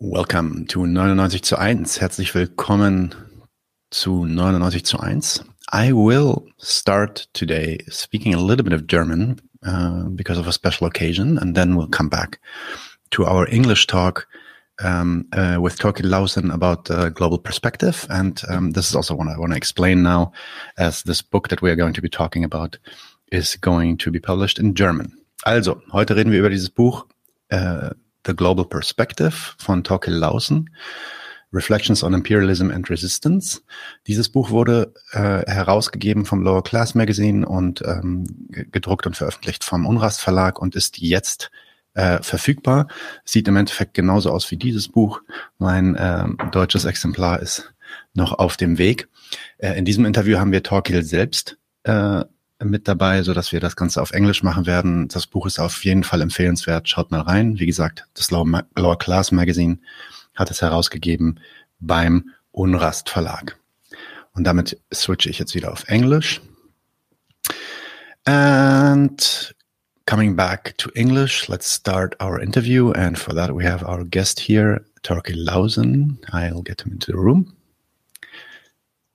Welcome to 99 zu 1. Herzlich willkommen zu 99 zu 1. I will start today speaking a little bit of German uh, because of a special occasion, and then we'll come back to our English talk um, uh, with Torkild Lausen about uh, global perspective. And um, this is also what I want to explain now, as this book that we are going to be talking about is going to be published in German. Also, heute reden wir über dieses Buch uh, The Global Perspective von Torkild Lausen. Reflections on Imperialism and Resistance. Dieses Buch wurde äh, herausgegeben vom Lower Class Magazine und ähm, gedruckt und veröffentlicht vom Unrast Verlag und ist jetzt äh, verfügbar. Sieht im Endeffekt genauso aus wie dieses Buch. Mein äh, deutsches Exemplar ist noch auf dem Weg. Äh, in diesem Interview haben wir Torquil selbst äh, mit dabei, so dass wir das Ganze auf Englisch machen werden. Das Buch ist auf jeden Fall empfehlenswert. Schaut mal rein. Wie gesagt, das Lower, Lower Class Magazine hat es herausgegeben beim Unrast Verlag. Und damit switche ich jetzt wieder auf Englisch. And coming back to English, let's start our interview. And for that, we have our guest here, Torkil Lausen. I'll get him into the room.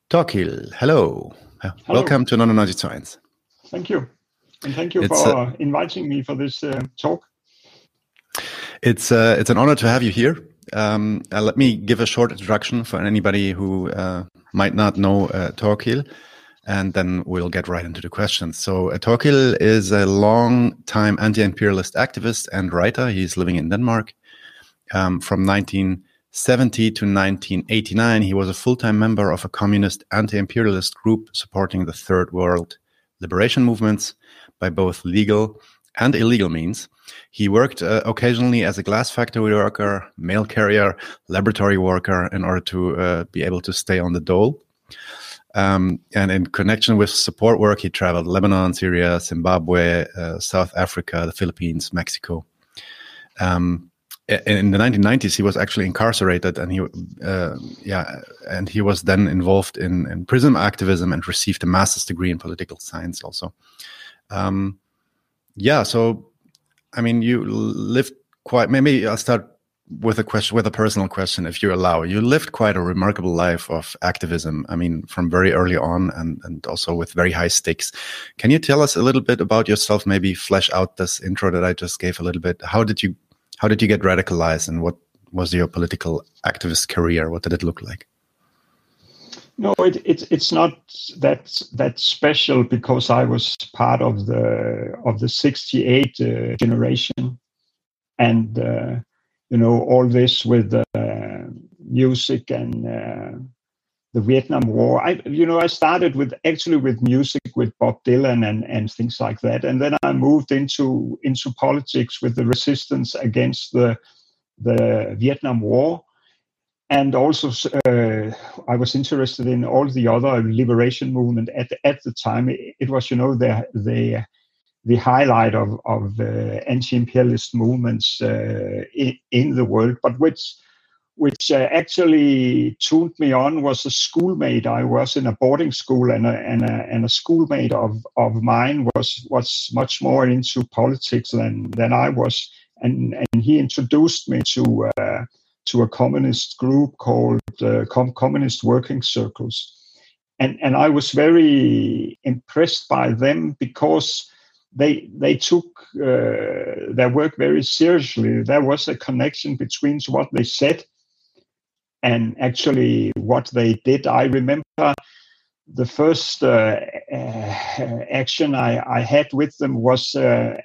Torkil, hello. hello. Welcome to 99 zu 1. Thank you. And thank you it's, for uh, inviting me for this uh, talk. It's uh, it's an honor to have you here. Um, uh, let me give a short introduction for anybody who uh, might not know uh, Torkil, and then we'll get right into the questions. So, uh, Torkil is a long-time anti-imperialist activist and writer. He's living in Denmark. Um, from 1970 to 1989, he was a full-time member of a communist anti-imperialist group supporting the Third World liberation movements by both legal and illegal means. He worked uh, occasionally as a glass factory worker, mail carrier, laboratory worker in order to uh, be able to stay on the dole. Um, and in connection with support work, he traveled Lebanon, Syria, Zimbabwe, uh, South Africa, the Philippines, Mexico. Um, in the 1990s, he was actually incarcerated, and he, uh, yeah, and he was then involved in, in prison activism and received a master's degree in political science also. Um, yeah, so I mean, you lived quite. Maybe I'll start with a question, with a personal question, if you allow. You lived quite a remarkable life of activism. I mean, from very early on, and and also with very high stakes. Can you tell us a little bit about yourself? Maybe flesh out this intro that I just gave a little bit. How did you how did you get radicalized, and what was your political activist career? What did it look like? No, it, it, it's not that that special because I was part of the of the '68 uh, generation, and uh, you know all this with uh, music and uh, the Vietnam War. I you know I started with actually with music with Bob Dylan and and things like that, and then I moved into into politics with the resistance against the the Vietnam War and also uh, I was interested in all the other liberation movement at the, at the time. It, it, was, you know, the the the highlight of of uh, anti-imperialist movements uh, in, in, the world, but which which uh, actually tuned me on was a schoolmate. I was in a boarding school, and a, and a, and a schoolmate of, of mine was was much more into politics than than I was, and and he introduced me to uh, to a communist group called uh, Com- Communist Working Circles. And, and I was very impressed by them because they they took uh, their work very seriously. There was a connection between what they said and actually what they did. I remember the first uh, uh, action I, I, had with them was uh,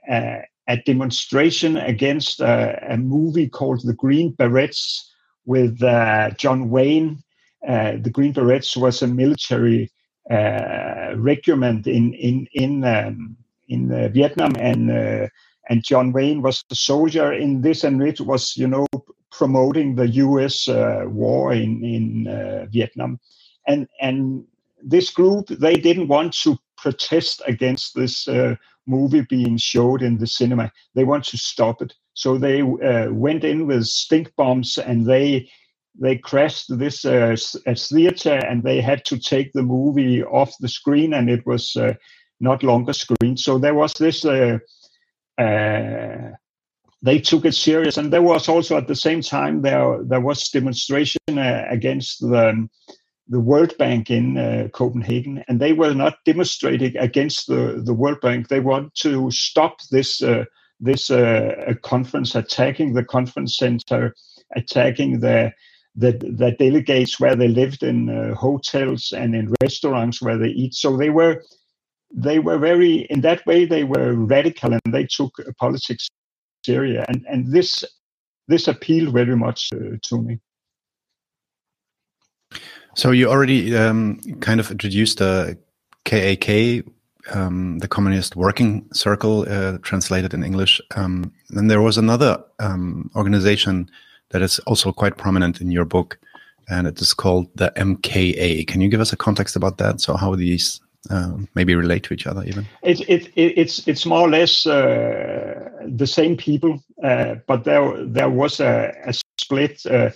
a demonstration against uh, a movie called The Green Berets with uh, John Wayne. Uh, the Green Berets was a military regiment in in in um, in Vietnam, and and John Wayne was a soldier in this, and it was you know promoting the U.S. war in in Vietnam, and and this group they didn't want to protest against this movie being showed in the cinema. They want to stop it. So they uh, went in with stink bombs and they they crashed this uh, theater and they had to take the movie off the screen and it was uh, not longer screened. So there was this uh, uh, they took it serious, and there was also at the same time there there was demonstration uh, against the the World Bank in uh, Copenhagen, and they were not demonstrating against the, the World Bank. They want to stop this uh, this uh, conference, attacking the conference center, attacking the the, the delegates where they lived in uh, hotels and in restaurants where they eat. So they were they were very in that way they were radical and they took politics serious, and and this this appealed very much uh, to me. So you already um, kind of introduced the KAK, um, the Communist Working Circle, uh, translated in English. Um, and there was another um, organization that is also quite prominent in your book, and it is called the MKA. Can you give us a context about that? So how these uh, maybe relate to each other even? It, it, it, it's it's more or less uh, the same people, uh, but there there was a, a split uh,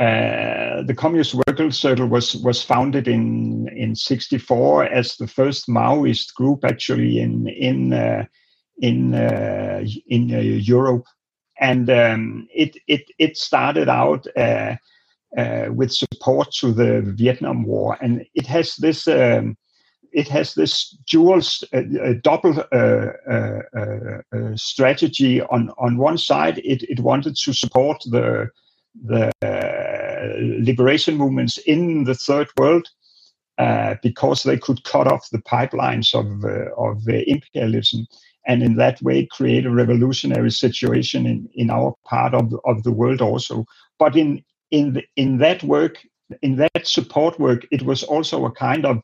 uh, the Communist Worker Circle was was founded in in '64 as the first Maoist group actually in in uh, in uh, in Europe, and um, it it it started out with support to the Vietnam War, and it has this. Um, it has this dual, uh, uh, double uh, strategy. On on one side, it, it wanted to support the the liberation movements in the third world uh, because they could cut off the pipelines of, uh, of imperialism and in that way create a revolutionary situation in, in our part of, of the world also. But in, in, the, in that work, in that support work, it was also a kind of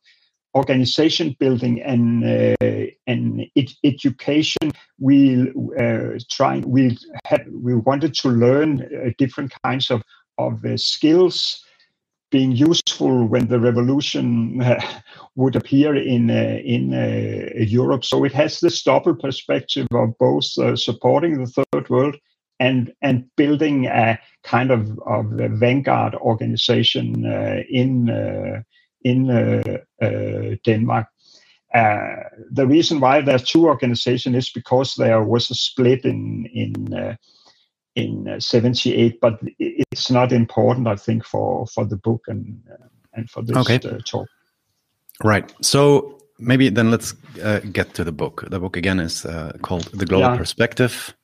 organization building and uh, and ed- education we uh, trying we had we wanted to learn uh, different kinds of of uh, skills being useful when the revolution would appear in uh, in uh, Europe. So it has this double perspective of both supporting the third world and and building a kind of of vanguard organization uh, in in Denmark. the reason why there are two organizations is because there was a split in in in uh, 78 but it's not important i think for for the book and uh, and for this okay. uh, talk right so maybe then let's uh, get to the book the book again is uh, called the global yeah. perspective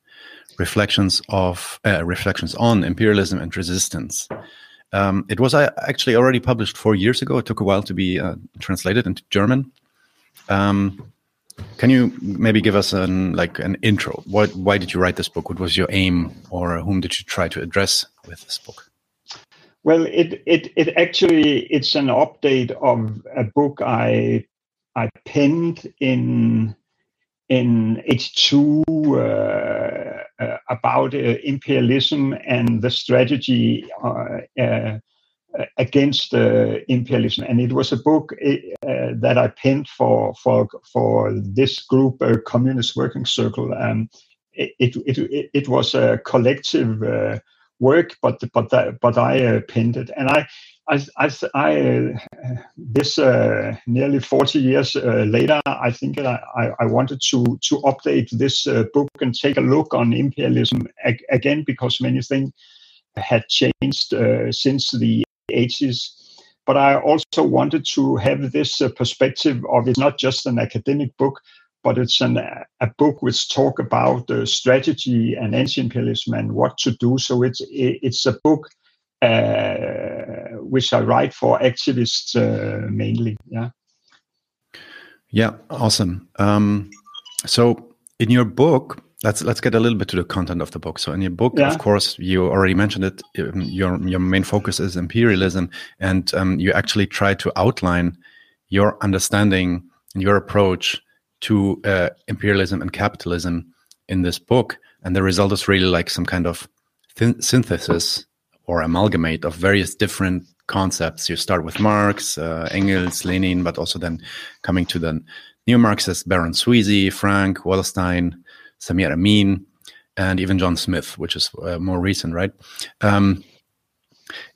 reflections of uh, reflections on imperialism and resistance um, it was actually already published four years ago it took a while to be translated into german um, can you maybe give us an like an intro? What why did you write this book? What was your aim, or whom did you try to address with this book? Well, it it it actually it's an update of a book I I penned in in '82 uh, uh, about uh, imperialism and the strategy uh, uh, against uh, imperialism, and it was a book uh, that I penned for for for this group, Communist Working Circle. Um, it, it, it it was a collective work, but but that, but I penned it, and I. I, I, I this nearly 40 years later, I think I, I wanted to to update this book and take a look on imperialism ag- again because many things had changed uh, since the 80s. But I also wanted to have this uh, perspective of it's not just an academic book, but it's an, a book which talk about uh, strategy and anti-imperialism and what to do. So it's it's a book uh, which I write for activists uh, mainly. Yeah. Yeah. Awesome. Um, so in your book, let's let's get a little bit to the content of the book. So in your book, yeah. of course, you already mentioned it. Um, your your main focus is imperialism, and um, you actually try to outline your understanding and your approach to uh, imperialism and capitalism in this book. And the result is really like some kind of synthesis or amalgamate of various different concepts. You start with Marx, uh, Engels, Lenin, but also then coming to the neo Marxists, Baran Sweezy, Frank, Wallerstein, Samir Amin, and even John Smith, which is uh, more recent, right? Um,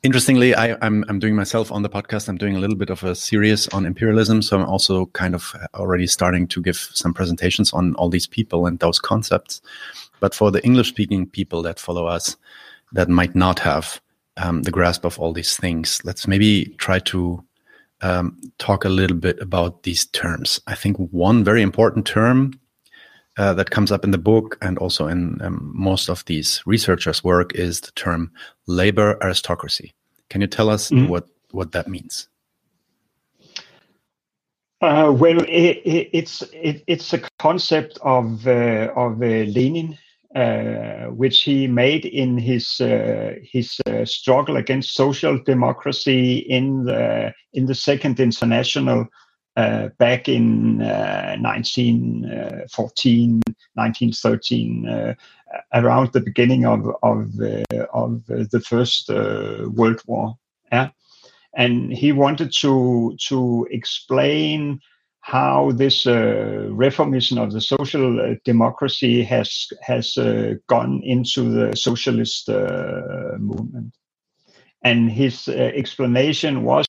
interestingly, I, I'm, I'm doing myself on the podcast. I'm doing a little bit of a series on imperialism, so I'm also kind of already starting to give some presentations on all these people and those concepts. But for the English speaking people that follow us that might not have um, the grasp of all these things, let's maybe try to um, talk a little bit about these terms. I think one very important term uh, that comes up in the book and also in um, most of these researchers' work is the term labor aristocracy. Can you tell us mm what what that means? Uh, well, it, it, it's it, it's a concept of uh, of uh, Lenin, Uh, which he made in his uh, his uh, struggle against social democracy in the in the Second International uh, back in uh, 1914, 1913, around the beginning of of of the First World War. Yeah and he wanted to to explain how this uh, reformation of the social uh, democracy has has uh, gone into the socialist uh, movement, and his uh, explanation was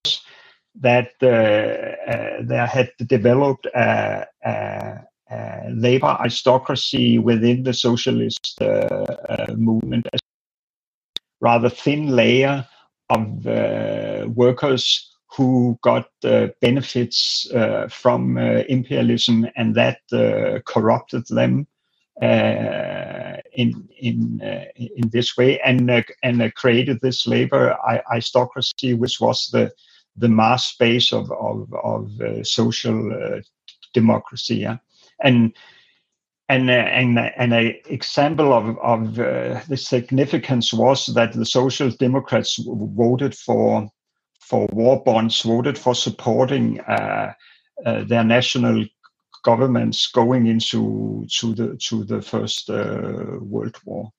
that uh, there had developed a, a, a, labor aristocracy within the socialist movement, a rather thin layer of workers who got uh, benefits uh, from uh, imperialism and that uh, corrupted them uh, in in in this way and and created this labor aristocracy, which was the the mass base of of, of social democracy. Yeah? and and uh, and and an example of of uh, the significance was that the Social Democrats voted for for war bonds, voted for supporting uh, uh, their national governments going into to the to the First uh, World War.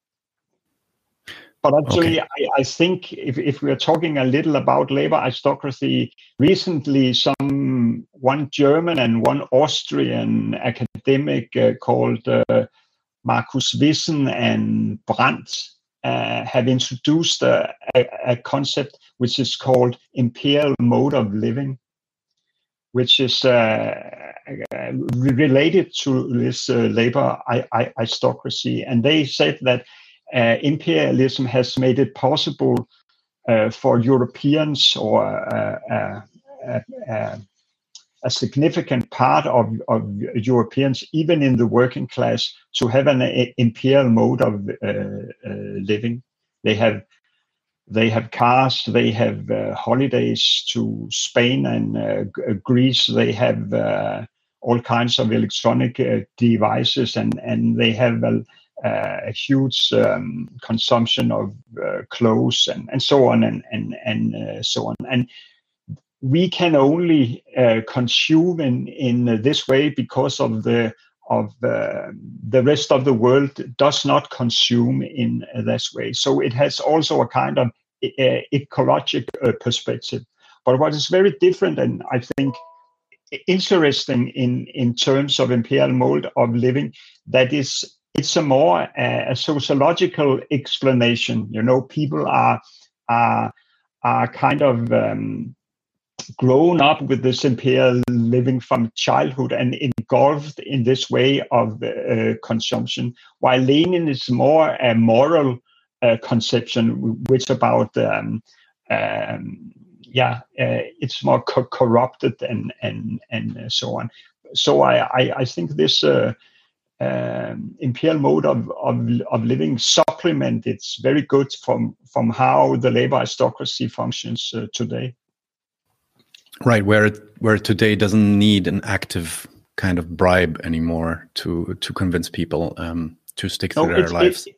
But actually, okay. I, I, think if, if we are talking a little about labor aristocracy, recently some one German and one Austrian academic uh, called uh, Markus Wissen and Brand uh, have introduced a, a, a, concept which is called imperial mode of living, which is uh, uh, related to this uh, labor aristocracy. And they said that uh, imperialism has made it possible for Europeans or a significant part of, of Europeans, even in the working class, to have an imperial mode of living. They have they have cars, they have uh, holidays to Spain and uh, Greece, they have uh, all kinds of electronic devices, and, and they have a, uh, a huge um, consumption of uh, clothes and, and so on and and and uh, so on and we can only uh, consume in in this way because of the of uh, the rest of the world does not consume in this way so it has also a kind of ecological perspective but what is very different and i think interesting in in terms of imperial mode of living that is it's a more uh, a sociological explanation. You know, people are are are kind of um, grown up with this imperial living from childhood and engulfed in this way of uh, consumption, while Lenin is more a moral uh, conception, which about um, um, yeah, uh, it's more co- corrupted and and and so on. So I I, I think this uh, um, imperial mode of, of, of living supplement it's very good from from how the labor aristocracy functions uh, today right where it, where today doesn't need an active kind of bribe anymore to to convince people um, to stick to no, their lives it's,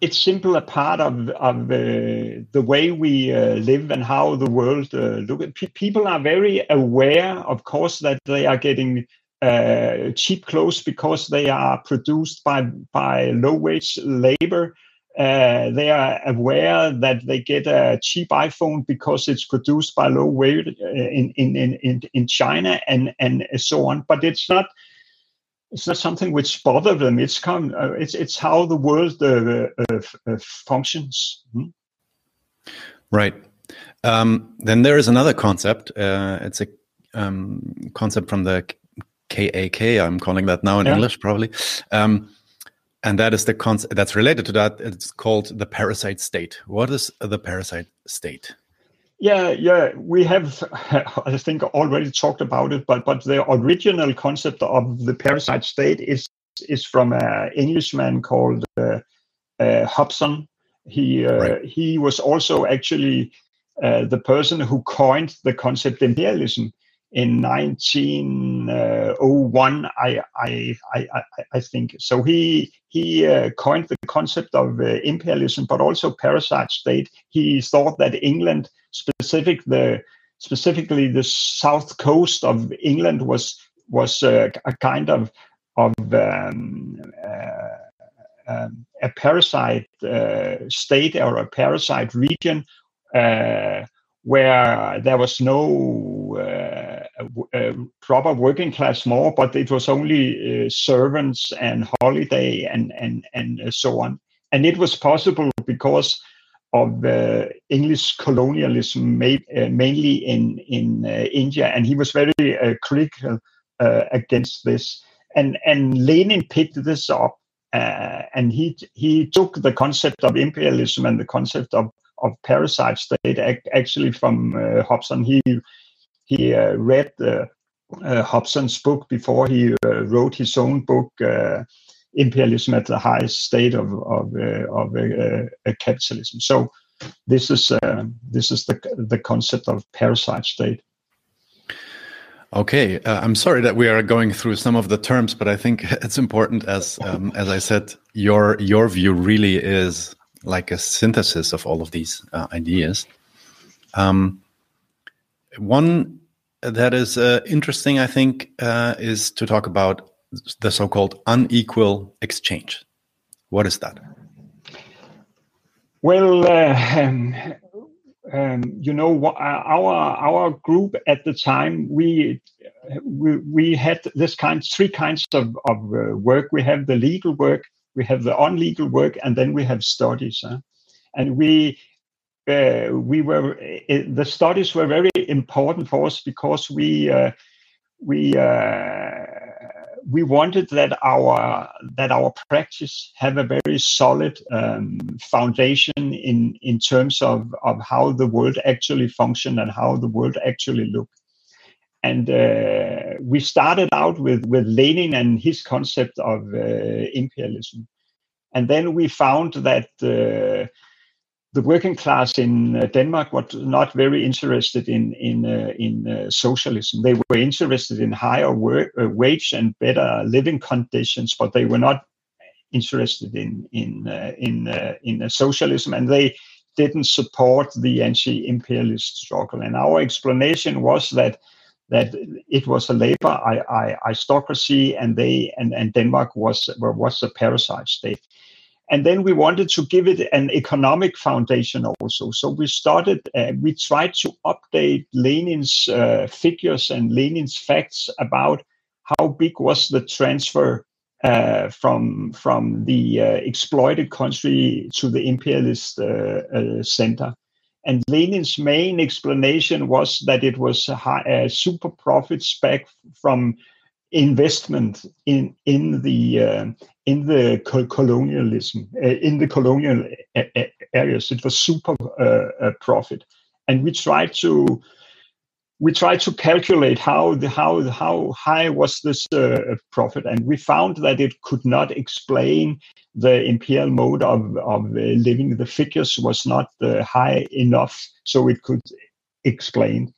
it's simply a part of of uh, the way we uh, live and how the world uh, look at people are very aware of course that they are getting uh, cheap clothes because they are produced by by low wage labor. Uh, they are aware that they get a cheap iPhone because it's produced by low wage uh, in, in, in, in China and, and so on. But it's not it's not something which bothers them. It's come. Uh, it's it's how the world uh, uh, uh functions. Hmm? Right. Um, then there is another concept. it's a um, concept from the KAK, I'm calling that now in yeah. English, probably. Um, and that is the concept that's related to that. It's called the parasite state. What is the parasite state? Yeah, yeah, we have, I think, already talked about it, but but the original concept of the parasite state is is from an Englishman called uh, uh, Hobson. He uh, right. he was also actually uh, the person who coined the concept of imperialism in 1901 I, I i i think. So he he uh, coined the concept of uh, imperialism but also parasite state. He thought that england specific the specifically the south coast of england was was uh, a kind of of um, uh, um, a parasite uh, state or a parasite region uh, where there was no uh, uh, proper working class more, but it was only uh, servants and holiday and and and so on. And it was possible because of uh, English colonialism, made, uh, mainly in in uh, India, and he was very critical against this. And and Lenin picked this up, and he he took the concept of imperialism and the concept of of parasite state actually from uh, Hobson. He he uh, read uh, Hobson's book before he wrote his own book. imperialism at the highest state of of, of capitalism. So this is this is the the concept of parasite state. Okay, uh, I'm sorry that we are going through some of the terms, but I think it's important as um, as I said, your your view really is like a synthesis of all of these uh, ideas. Um, one that is uh, interesting, I think, uh, is to talk about the so-called unequal exchange. What is that? Well, uh, um, um, you know, our our group at the time we we, we had this kind three kinds of of uh, work. We have the legal work, we have the unlegal work, and then we have studies. Huh? And we uh, we were uh, the studies were very important for us because we uh, we uh, we wanted that our that our practice have a very solid um, foundation in in terms of of how the world actually function and how the world actually look. And uh, we started out with with Lenin and his concept of uh, imperialism, and then we found that uh, the working class in uh, Denmark was not very interested in in uh, in uh, socialism. They were interested in higher work, wage and better living conditions, but they were not interested in in in in socialism, and they didn't support the anti-imperialist struggle. And our explanation was that that it was a labor aristocracy and they and, and Denmark was was a parasite state. And then we wanted to give it an economic foundation also. So we started, uh, we tried to update Lenin's uh, figures and Lenin's facts about how big was the transfer uh, from from the uh, exploited country to the imperialist uh, uh, center. And Lenin's main explanation was that it was high, super profits back from investment in in the uh, in the colonialism uh, in the colonial areas. It was super uh, profit, and we tried to we tried to calculate how the how how high was this uh, profit, and we found that it could not explain the imperial mode of of uh, living. The figures was not uh, high enough, so it could explain.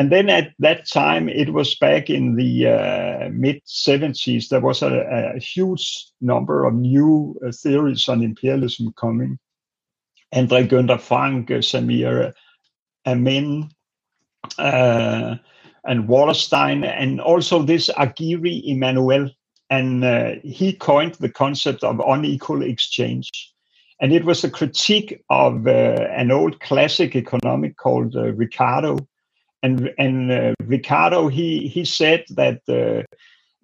And then at that time, it was back in the uh, mid 70s. There was a, a, huge number of new uh, theories on imperialism coming. Andre Gunder Frank, Samir Amin, uh, and Wallerstein, and also this Arghiri Emmanuel. And uh, he coined the concept of unequal exchange. And it was a critique of uh, an old classic economic called uh, Ricardo. And, and uh, Ricardo, he, he said that, uh,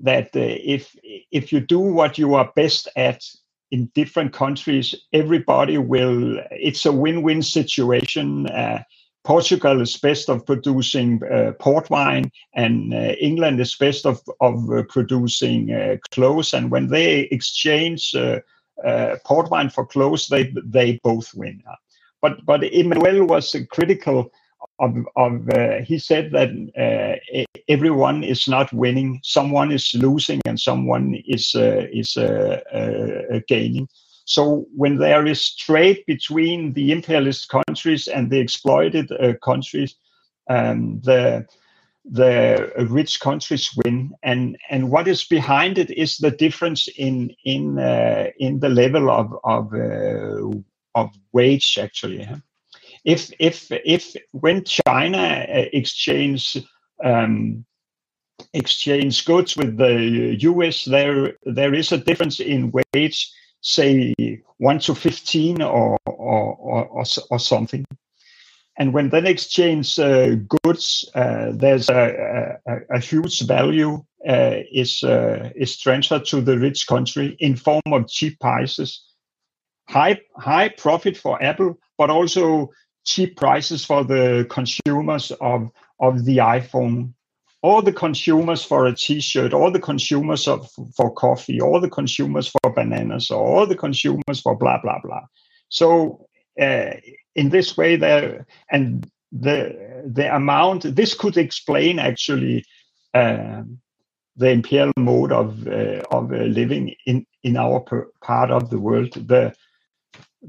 that if, if you do what you are best at in different countries, everybody will, it's a win win situation Portugal is best of producing uh, port wine, and uh, England is best of of uh, producing uh, clothes. And when they exchange uh, uh, port wine for clothes, they they both win. But but Emmanuel was critical of, of uh, he said that uh, everyone is not winning. Someone is losing and someone is uh, is uh, uh, gaining. So when there is trade between the imperialist countries and the exploited uh, countries um, the the rich countries win. And and what is behind it is the difference in in in the level of of of wage actually if if if when China uh, exchange um, exchange goods with the U.S., there there is a difference in wage, say one to fifteen or or or, or something. And when they exchange uh, goods, uh, there's a, a, a, huge value uh, is uh, is transferred to the rich country in form of cheap prices, high high profit for Apple, but also cheap prices for the consumers of, of the iPhone, all the consumers for a T-shirt, all the consumers of, for coffee, all the consumers for bananas, all the consumers for blah blah blah. So uh, in this way, there and the the amount this could explain actually uh, the imperial mode of uh, of uh, living in in our part of the world. The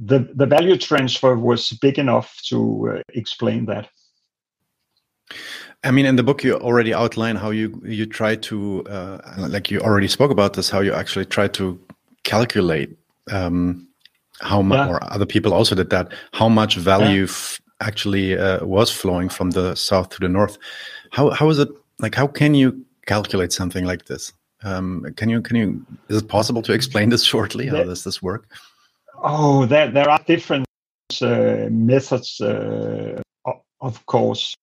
the the value transfer was big enough to uh, explain that. I mean, in the book, you already outline how you you try to, uh, like you already spoke about this, how you actually try to calculate um, how much, yeah. or other people also did that, how much value yeah. actually uh, was flowing from the south to the north. How how is it like? How can you calculate something like this? Um, can you can you? Is it possible to explain this shortly? How does this work? Oh, there there are different uh, methods, uh, of course,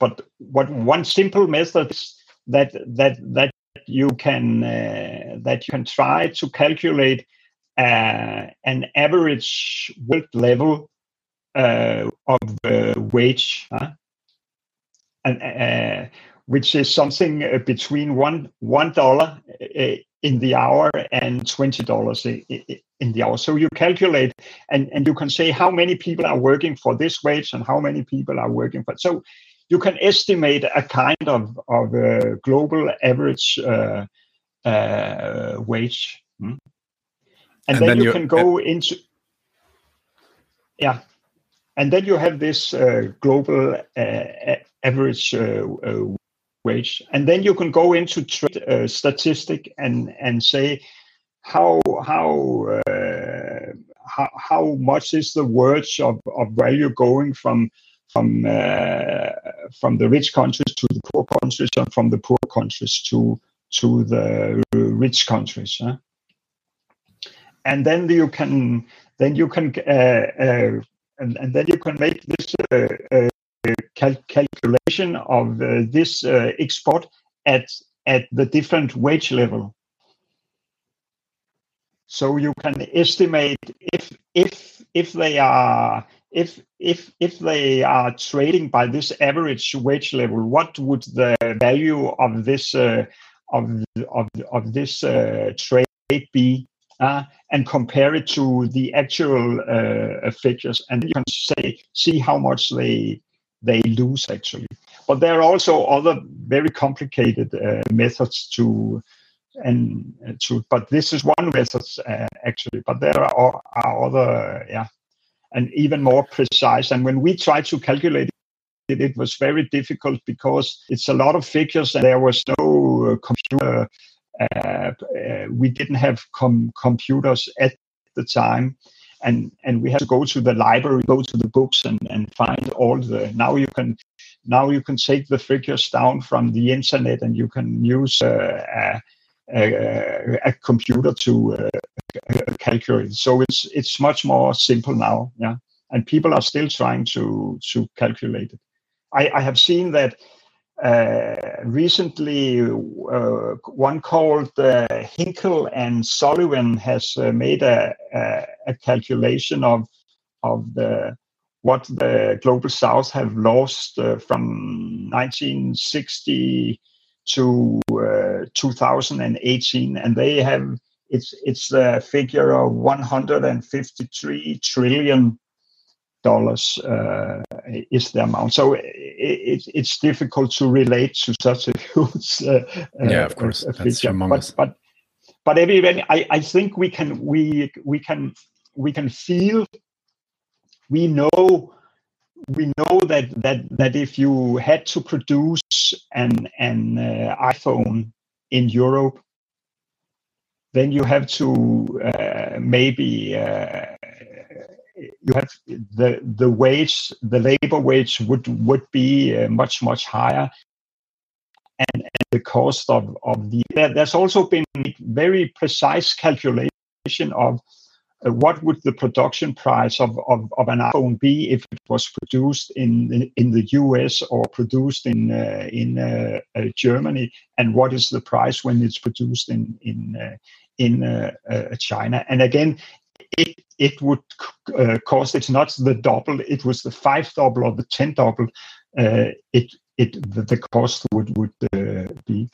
but what one simple method is that that that you can uh, that you can try to calculate uh, an average world level uh, of uh, wage, huh? and which is something between one one dollar in the hour and twenty dollars in the hour. So you calculate and, and you can say how many people are working for this wage and how many people are working for. So you can estimate a kind of, of a global average uh, uh, wage. Hmm? And, and, then, then you can go into, yeah. And then you have this uh, global uh, average uh, uh, wage. And then you can go into trade statistic and, and say, how how uh, how, how much is the words of, of value going from from uh, from the rich countries to the poor countries and from the poor countries to to the rich countries huh? and then you can then you can uh, uh and, and then you can make this uh, uh, cal calculation of this export at at the different wage level so you can estimate if if if they are if if if they are trading by this average wage level, what would the value of this uh, of of of this uh, trade be? Uh, and compare it to the actual uh, figures, and you can say see how much they they lose actually. But there are also other very complicated uh, methods to and uh, to but this is one method uh, actually but there are, are other yeah and even more precise and when we tried to calculate it it was very difficult because it's a lot of figures and there was no uh, computer uh, uh, we didn't have com- computers at the time and and we had to go to the library go to the books and and find all the now you can now you can take the figures down from the internet and you can use uh, a, a computer to uh, calculate. So it's it's much more simple now. Yeah, and people are still trying to to calculate it. I, I have seen that recently uh, one called uh, Hickel and Sullivan has uh, made a, a, a, calculation of of the what the global south have lost uh, from 1960 to uh, 2018 and they have it's it's the figure of 153 trillion dollars uh, is the amount. So it, it, it's difficult to relate to such a huge uh, yeah, of course, uh, that's humongous. But but but everybody, I, I think we can we we can we can feel we know we know that that that if you had to produce an an uh, iPhone in Europe, then you have to uh, maybe uh, you have the the wage the labor wage would would be uh, much much higher and, and, the cost of of the there's also been very precise calculation of uh, what would the production price of, of, of an iPhone be if it was produced in in the US or produced in uh, in uh, uh, Germany, and what is the price when it's produced in in uh, in uh, China? And again, it it would uh, cost it's not the double it was the five double or the ten double uh, it it the, the, cost would would uh, be.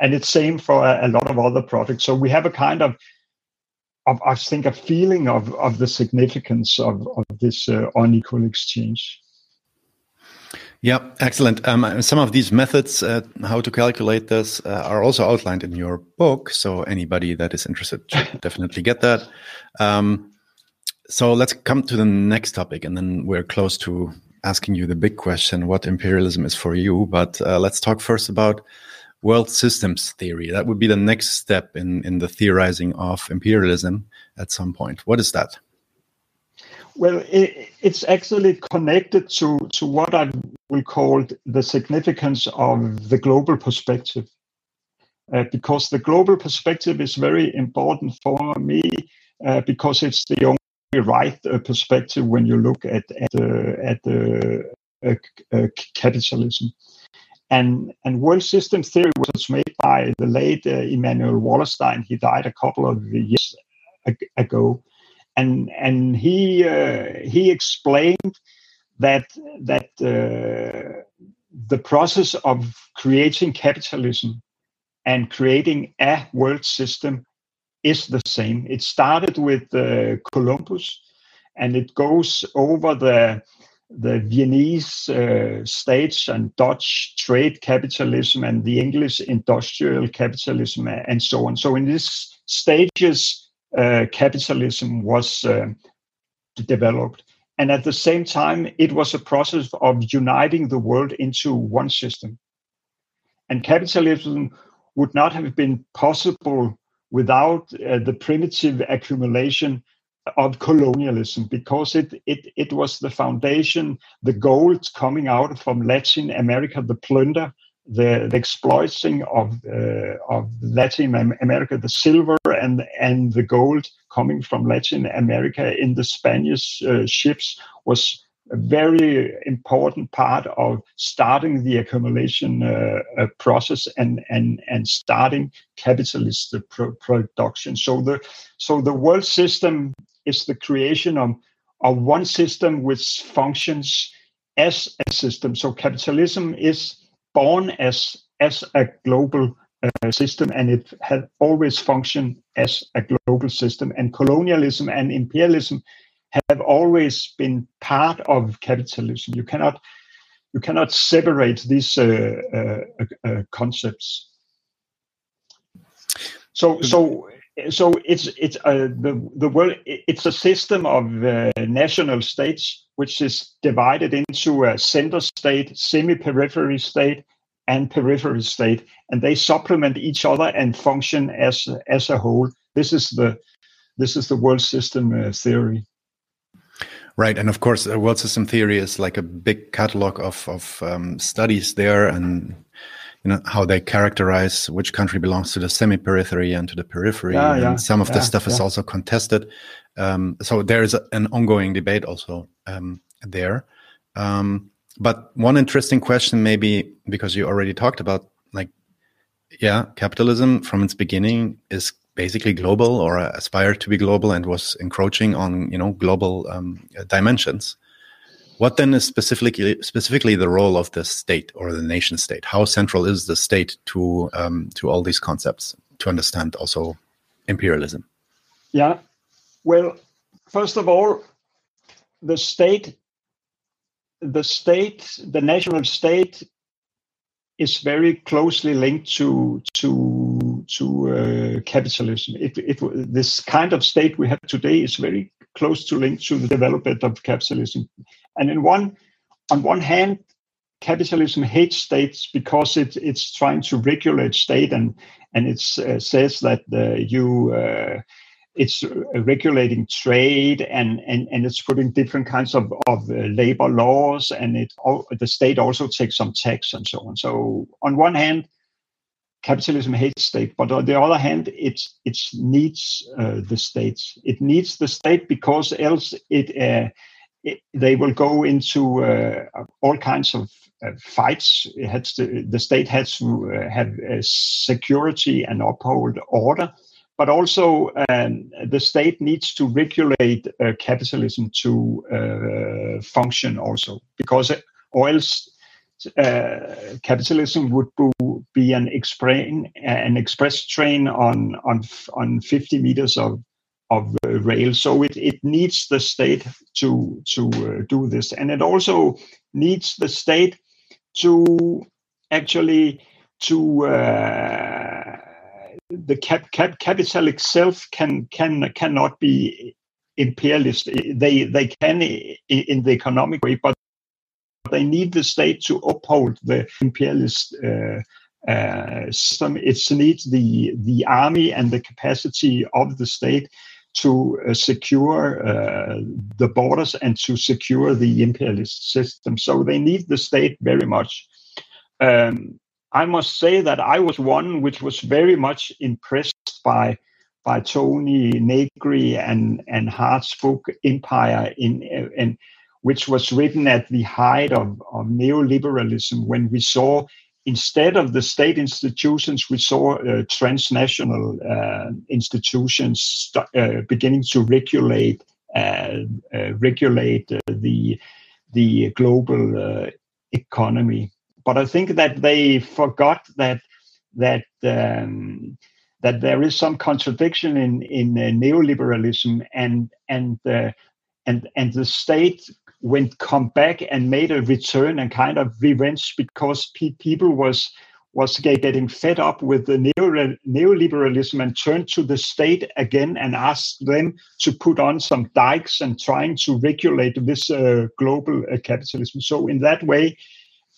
And it's same for a, a, lot of other products. So we have a kind of of I think a feeling of of the significance of of this uh, unequal exchange yeah, excellent. Um, some of these methods, uh, how to calculate this, uh, are also outlined in your book. So anybody that is interested should definitely get that. Um, so let's come to the next topic, and then we're close to asking you the big question: what imperialism is for you. But uh, let's talk first about world systems theory. That would be the next step in in the theorizing of imperialism at some point. What is that? Well, it, it's actually connected to, to what I will call the significance of the global perspective. Uh, because the global perspective is very important for me uh, because it's the only right uh, perspective when you look at at, at uh, uh, capitalism. And, and world system theory was made by the late uh, Immanuel Wallerstein. He died a couple of years ago and and he uh, he explained that that uh, the process of creating capitalism and creating a world system is the same. It started with uh, Columbus, and it goes over the the Venetian uh, states and Dutch trade capitalism and the English industrial capitalism and so on. So in these stages, uh, capitalism was uh, developed. And at the same time, it was a process of uniting the world into one system. And capitalism would not have been possible without uh, the primitive accumulation of colonialism because it, it, it was the foundation, the gold coming out from Latin America, the plunder the, the exploiting of uh, of Latin America, the silver and and the gold coming from Latin America in the Spanish uh, ships was a very important part of starting the accumulation uh, uh process and and and starting capitalist pro production. So the so the world system is the creation of of one system which functions as a system. So capitalism is born as as a global uh, system and it had always functioned as a global system. And colonialism and imperialism have always been part of capitalism. You cannot you cannot separate these uh, uh, uh concepts. So so so it's it's uh, the the world it's a system of uh, national states which is divided into a center state semi-periphery state and periphery state and they supplement each other and function as as a whole. This is the this is the world system uh, theory. Right and of course the world system theory is like a big catalog of of um, studies there and you know how they characterize which country belongs to the semi-periphery and to the periphery yeah, and yeah, some of yeah, the stuff is also contested. Um, so there is a, an ongoing debate also um, there. Um, but one interesting question maybe because you already talked about like yeah capitalism from its beginning is basically global or aspired to be global and was encroaching on you know global um, dimensions What then is specifically specifically the role of the state or the nation state? How central is the state to um, to all these concepts to understand also imperialism? Yeah, well, first of all, the state, the state, the national state is very closely linked to to to uh, capitalism. It, it, this kind of state we have today is very close to linked to the development of capitalism. And in one, on one hand, capitalism hates states because it, it's trying to regulate state and and it uh, says that you uh, it's regulating trade and, and, and it's putting different kinds of, of uh, labor laws and it the state also takes some tax and so on. So on one hand, capitalism hates state, but on the other hand, it it needs uh, the state. It needs the state because else it, uh, it they will go into uh, all kinds of uh, fights. It has to, the state has to uh, have security and uphold order but also um, the state needs to regulate uh, capitalism to function also because or else uh, capitalism would be an express an express train on on on 50 meters of of uh, rail so it, it needs the state to to uh, do this and it also needs the state to actually to uh, the cap, cap, capital itself can can cannot be imperialist. They they can in the economic way, but they need the state to uphold the imperialist uh, uh, system. It needs the the army and the capacity of the state to uh, secure uh, the borders and to secure the imperialist system. So they need the state very much. Um, I must say that I was one which was very much impressed by by Toni Negri and and Hardt's book Empire in and which was written at the height of, of neoliberalism when we saw instead of the state institutions we saw uh, transnational uh, institutions uh, beginning to regulate uh, uh, regulate uh, the the global economy. But I think that they forgot that that um, that there is some contradiction in in neoliberalism and and and and the state went come back and made a return and kind of revenge because pe- people was was getting fed up with the neo- neoliberalism and turned to the state again and asked them to put on some dikes and trying to regulate this uh, global uh, capitalism. So in that way,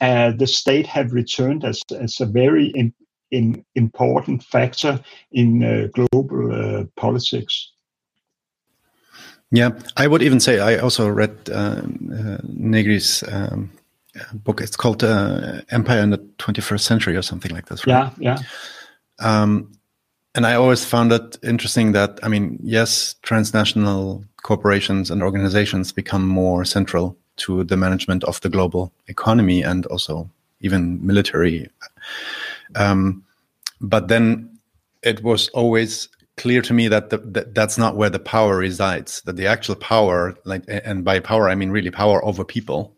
uh, the state have returned as, as a very in, in important factor in uh, global uh, politics. Yeah, I would even say I also read uh, uh, Negri's um, book. It's called uh, Empire in the 21st Century or something like this. Right? Yeah, yeah. Um, and I always found it interesting that, I mean, yes, transnational corporations and organizations become more central to the management of the global economy and also even military. Um, but then it was always clear to me that, the, that that's not where the power resides. That the actual power, like, and by power I mean really power over people,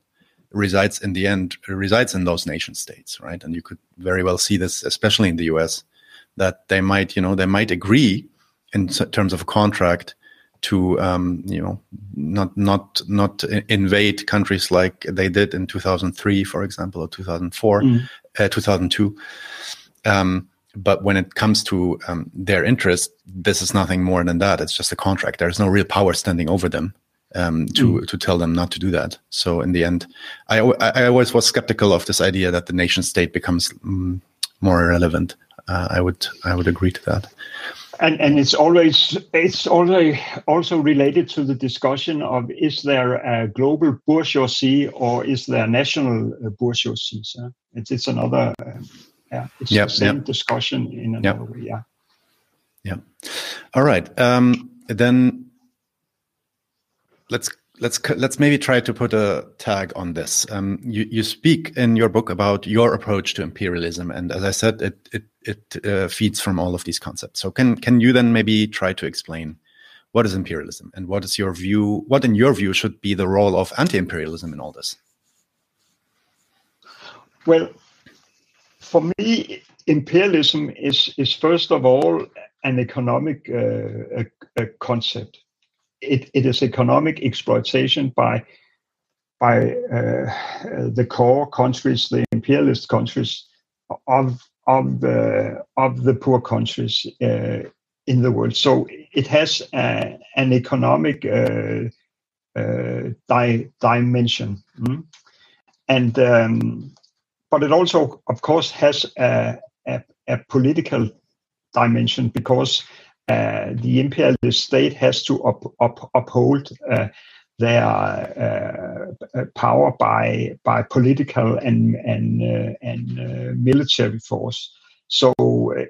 resides in the end resides in those nation states, right? And you could very well see this, especially in the U.S., that they might, you know, they might agree in terms of a contract to um, you know not not not invade countries like they did in 2003 for example or 2004 mm. uh, 2002 um, but when it comes to um, their interest this is nothing more than that. It's just a contract. There's no real power standing over them um, to mm. to tell them not to do that. So in the end I, I always was skeptical of this idea that the nation state becomes mm, more irrelevant. Uh, I would I would agree to that. And and it's always it's always also related to the discussion of is there a global bourgeoisie or is there national uh, bourgeoisie so it's it's another uh, yeah it's yep, the same yep. discussion in another yep. way yeah yeah all right um, then let's let's let's maybe try to put a tag on this. Um, you you speak in your book about your approach to imperialism, and as I said, it it it uh, feeds from all of these concepts. So can can you then maybe try to explain what is imperialism and what is your view what in your view should be the role of anti-imperialism in all this well for me imperialism is is first of all an economic uh, a, a concept it, it is economic exploitation by by uh, the core countries the imperialist countries of of the of the poor countries uh, in the world. So it has a, an economic uh, uh, di- dimension, mm? and um, but it also, of course, has a, a, a political dimension because uh, the imperialist state has to up, up, uphold uh, their uh, power by by political and and and military force. So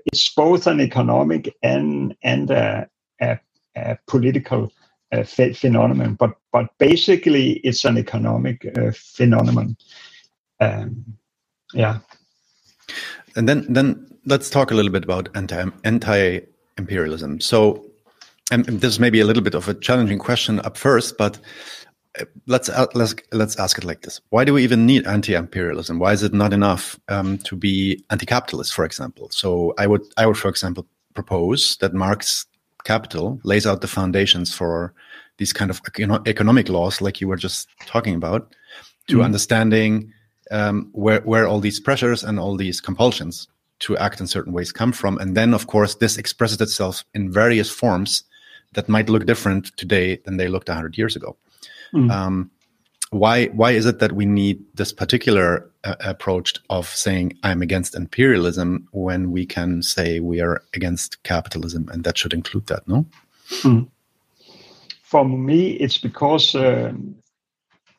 it's both an economic and and a, a, a political uh, phenomenon, but but basically it's an economic uh, phenomenon. Um, yeah. And then then let's talk a little bit about anti anti imperialism. So, and this may be a little bit of a challenging question up first, but let's uh, let's let's ask it like this: Why do we even need anti-imperialism? Why is it not enough um, to be anti-capitalist, for example? So I would I would, for example, propose that Marx Capital lays out the foundations for these kind of economic laws, like you were just talking about, to mm. understanding um, where where all these pressures and all these compulsions to act in certain ways come from, and then of course this expresses itself in various forms that might look different today than they looked 100 years ago. Mm. Um, why why is it that we need this particular uh, approach of saying I'm against imperialism when we can say we are against capitalism, and that should include that, no? Mm. For me, it's because um,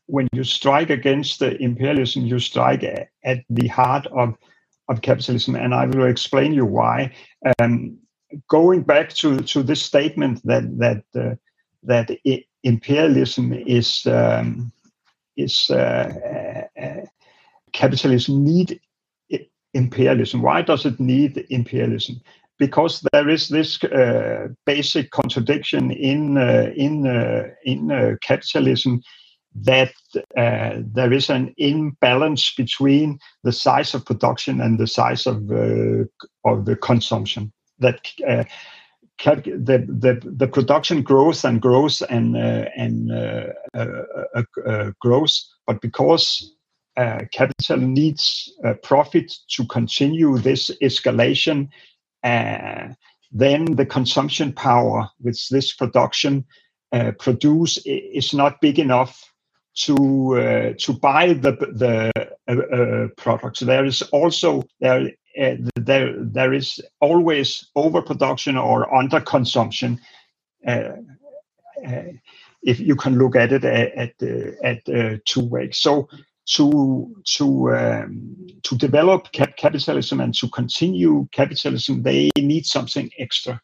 when you strike against the imperialism, you strike at the heart of of capitalism, and I will explain you why. Um, going back to to this statement that that uh, that imperialism is um, is uh, uh, uh, capitalism need imperialism? Why does it need imperialism? Because there is this uh, basic contradiction in uh, in in capitalism that there is an imbalance between the size of production and the size of of the consumption. That the, the, the production grows and grows and uh, and uh, uh, uh grows, but because uh, capital needs uh, profit to continue this escalation, then the consumption power which this production produce is not big enough to to buy the the products. There is also there uh, there there is always overproduction or underconsumption. Uh, uh, if you can look at it at at, at two ways. So to to um, to develop cap- capitalism and to continue capitalism, they need something extra.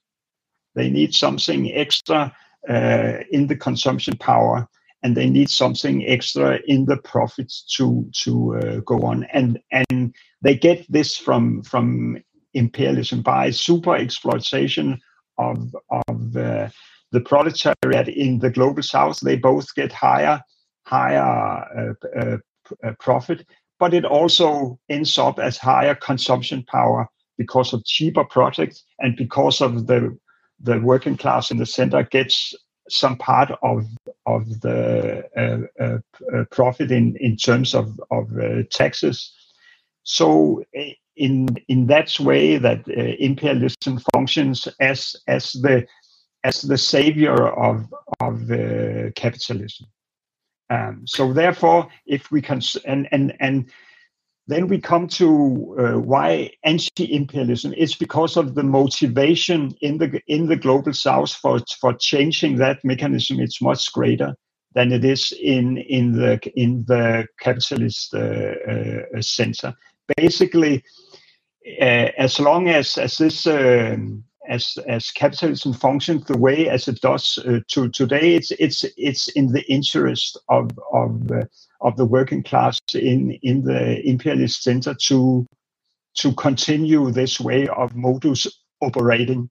They need something extra uh, in the consumption power and they need something extra in the profits to to uh, go on. And and they get this from from imperialism by super exploitation of of uh, the proletariat in the global south. They both get higher higher uh, uh, uh profit but it also ends up as higher consumption power because of cheaper products and because of the the working class in the center gets some part of of the uh, uh, uh, profit in in terms of of taxes. So in in that way that imperialism functions as as the as the savior of of capitalism. Um, so therefore, if we can and and and then we come to uh, why anti-imperialism. It's because of the motivation in the in the global south for for changing that mechanism. It's much greater than it is in in the in the capitalist uh, uh, center. Basically, uh, as long as as this um, as as capitalism functions the way as it does uh, to today, it's it's it's in the interest of of uh, of the working class in in the imperialist center to to continue this way of modus operating.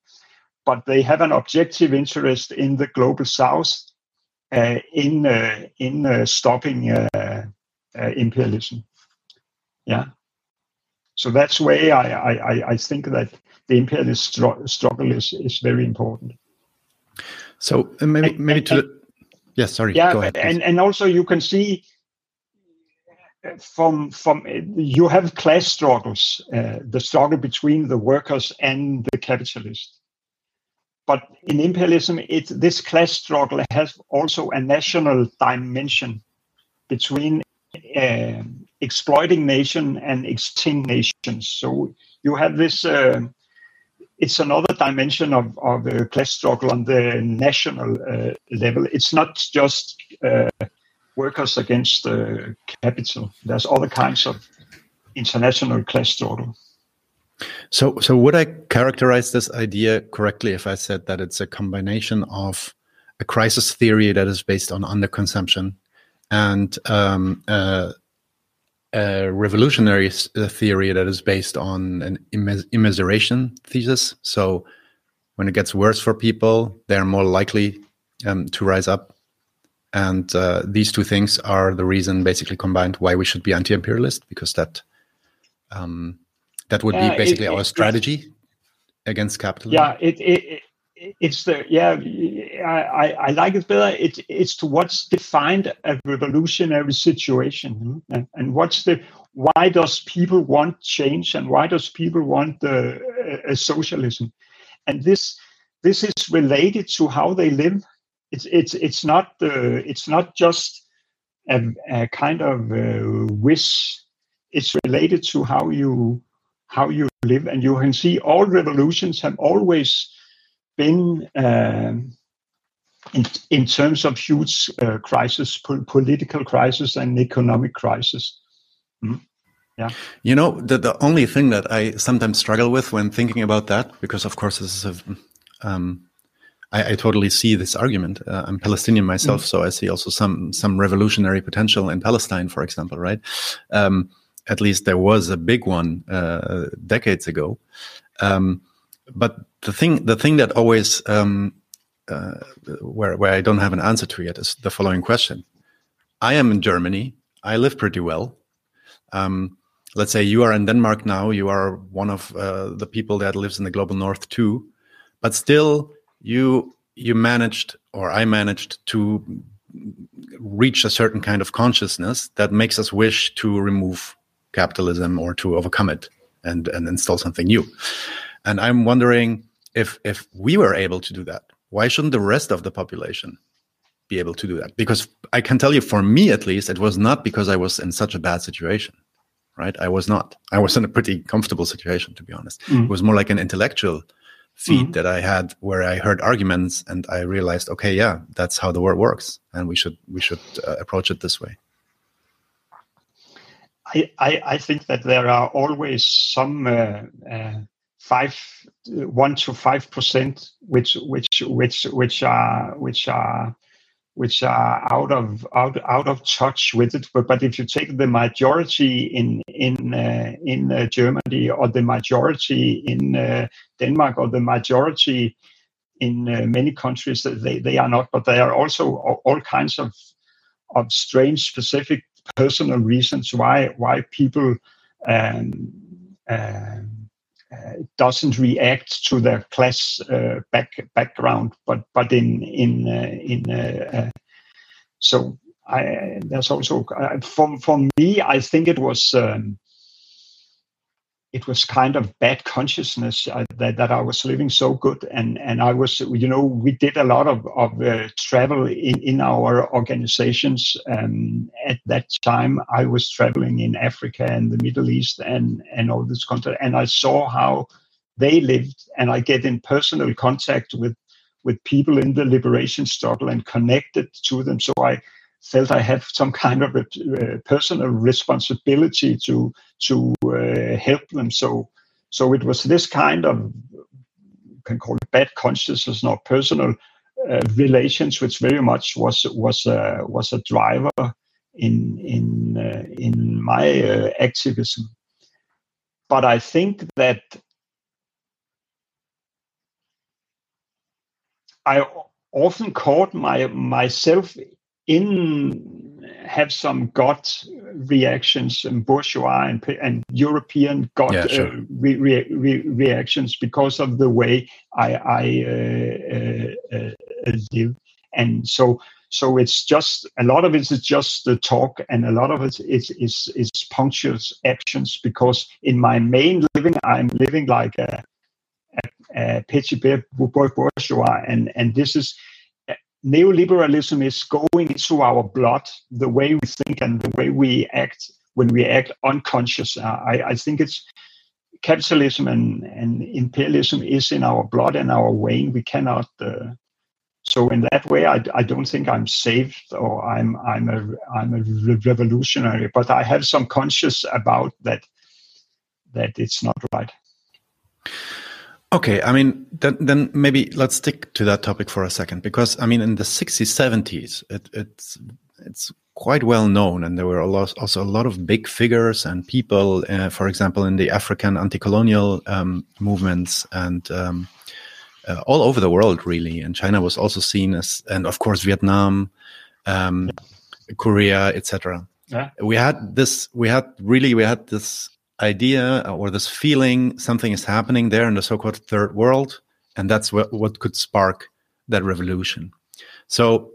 but they have an objective interest in the global south uh, in uh, in uh, stopping imperialism. Yeah. So that's why I, I, I think that the imperialist str- struggle is, is very important. So maybe and, maybe to and, the, yes, sorry. Yeah, and and also you can see from from you have class struggles, uh, the struggle between the workers and the capitalists. But in imperialism, it this class struggle has also a national dimension between uh, exploiting nation and extinct nations. So you have this. Uh, it's another dimension of, of the class struggle on the national uh, level. It's not just uh, workers against the capital. There's other kinds of international class struggle. So, so would I characterize this idea correctly if I said that it's a combination of a crisis theory that is based on underconsumption and um, uh, a revolutionary theory that is based on an immiseration thesis? So, when it gets worse for people, they're more likely um, to rise up and uh, these two things are the reason, basically combined, why we should be anti-imperialist, because that um, that would be basically it, it, our strategy against capitalism. Yeah, it, it, it's the yeah. I, I like it better. It, it's to what's defined a revolutionary situation, hmm? and, and what's the why does people want change, and why does people want the uh, socialism, and this this is related to how they live it's it's it's not uh, it's not just a, a kind of uh, wish. It's related to how you how you live, and you can see all revolutions have always been um, in in terms of huge uh, crisis, po- political crisis, and economic crisis. Mm. Yeah. You know, the, the only thing that I sometimes struggle with when thinking about that, because of course this is a um, I, I totally see this argument. Uh, I'm Palestinian myself, mm. so I see also some some revolutionary potential in Palestine, for example. Right? Um, at least there was a big one uh, decades ago. Um, but the thing the thing that always um, uh, where where I don't have an answer to yet is the following question. I am in Germany. I live pretty well. Um, let's say you are in Denmark now. You are one of uh, the people that lives in the global north too, but still you you managed or I managed to reach a certain kind of consciousness that makes us wish to remove capitalism or to overcome it and and install something new. And I'm wondering if if we were able to do that, why shouldn't the rest of the population be able to do that? Because I can tell you, for me at least, it was not because I was in such a bad situation. Right? I was not. I was in a pretty comfortable situation, to be honest. Mm. It was more like an intellectual feed mm-hmm. that I had where I heard arguments and I realized, okay, yeah, that's how the world works, and we should we should uh, approach it this way. I, I, I think that there are always some uh, uh, five one to five percent which which which which are which are which are out of out out of touch with it. But but if you take the majority in in uh, in uh, Germany or the majority in uh, Denmark or the majority in uh, many countries, they they are not. But there are also all kinds of of strange, specific personal reasons why why people. Um, um doesn't react to their class uh, back, background, but but in in uh, in so I, there's also for for me I think it was um, it was kind of bad consciousness uh, that, that I was living so good. And and I was you know we did a lot of of uh, travel in in our organizations um, at that time. I was traveling in Africa and the Middle East and and all this content and I saw how they lived. And I get in personal contact with with people in the liberation struggle and connected to them. So I felt I have some kind of a, uh, personal responsibility to to uh, help them. So so it was this kind of can call it bad consciousness, not personal uh, relations, which very much was was a was a driver in in uh, in my uh, activism. But I think that I often caught my myself in have some gut reactions and bourgeois and, and European gut yeah, sure. uh, re, re, re, reactions because of the way I, I uh, uh, uh, live, and so so it's just a lot of it is just the talk, and a lot of it is is is punctuous actions. Because in my main living, I'm living like a, a, a petit bourgeois, and and this is neoliberalism is going into our blood, the way we think and the way we act when we act unconscious. Uh, I, I think it's capitalism and, and imperialism is in our blood and our vein. We cannot. Uh, so in that way, I, I don't think I'm saved or I'm I'm a I'm a revolutionary, but I have some conscious about that that it's not right. Okay, I mean, then, then maybe let's stick to that topic for a second, because I mean, in the 60s, 70s, it, it's it's quite well known, and there were a lot, also a lot of big figures and people, uh, for example, in the African anti-colonial um, movements and um, uh, all over the world, really. And China was also seen as, and of course, Vietnam, um, Korea, etc. Yeah. We had this. We had really. We had this idea or this feeling something is happening there in the so-called third world and that's what, what could spark that revolution. So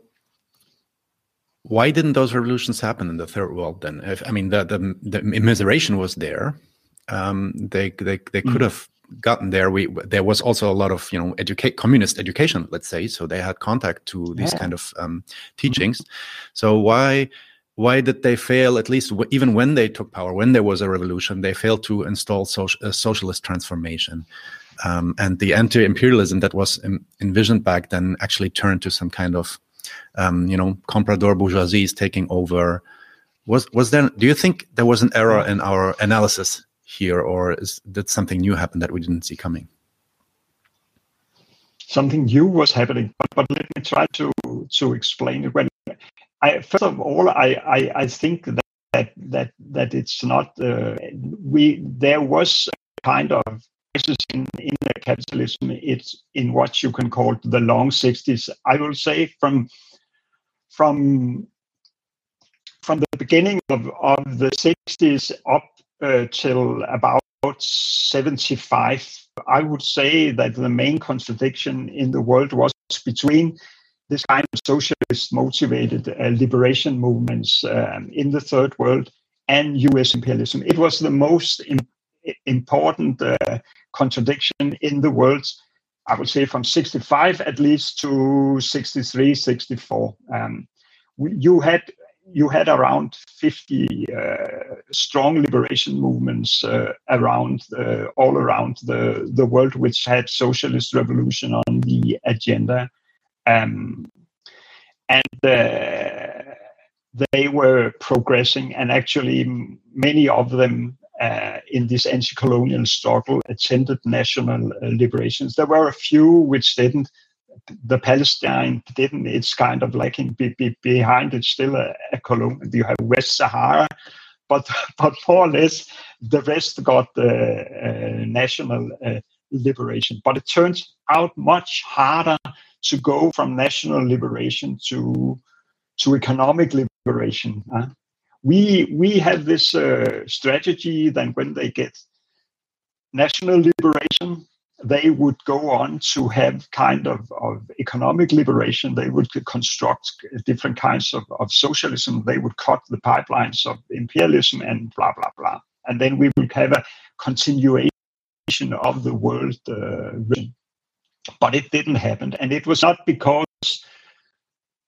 why didn't those revolutions happen in the third world then? If, i mean the, the, the immiseration was there. Um, they they, they could mm. have gotten there. We there was also a lot of you know educate communist education let's say. So they had contact to these yeah. kind of um, teachings. So why why did they fail at least w- even when they took power when there was a revolution they failed to install a socialist transformation. Um, and the anti-imperialism that was Im- envisioned back then actually turned to some kind of um, you know comprador bourgeoisie is taking over. Was was there do you think there was an error in our analysis here or is that something new happened that we didn't see coming? Something new was happening but, but let me try to to explain it. When I, first of all, I, I, I think that, that that that it's not uh, we. There was a kind of crisis in in capitalism. It's in what you can call the long '60s. I will say from from from the beginning of, of the 60s up uh, till about 75, I would say that the main contradiction in the world was between this kind of socialist motivated uh, liberation movements um, in the third world and US imperialism. It was the most Im- important uh, contradiction in the world, I would say from 65 at least to 63, 64. Um, you had you had around 50 uh, strong liberation movements uh, around uh, all around the, the world which had socialist revolution on the agenda um, and uh, they were progressing, and actually, many of them uh, in this anti colonial struggle attended national uh, liberations. There were a few which didn't. The Palestine didn't. It's kind of lacking be, be, behind. It's still a, a colonial. You have West Sahara, but but more or less the rest got the uh, national uh, liberation. But it turns out much harder to go from national liberation to to economic liberation. Uh, we we have this uh, strategy that when they get national liberation, they would go on to have kind of, of economic liberation. They would construct different kinds of, of socialism. They would cut the pipelines of imperialism and blah, blah, blah. And then we would have a continuation of the world uh, but it didn't happen. And it was not because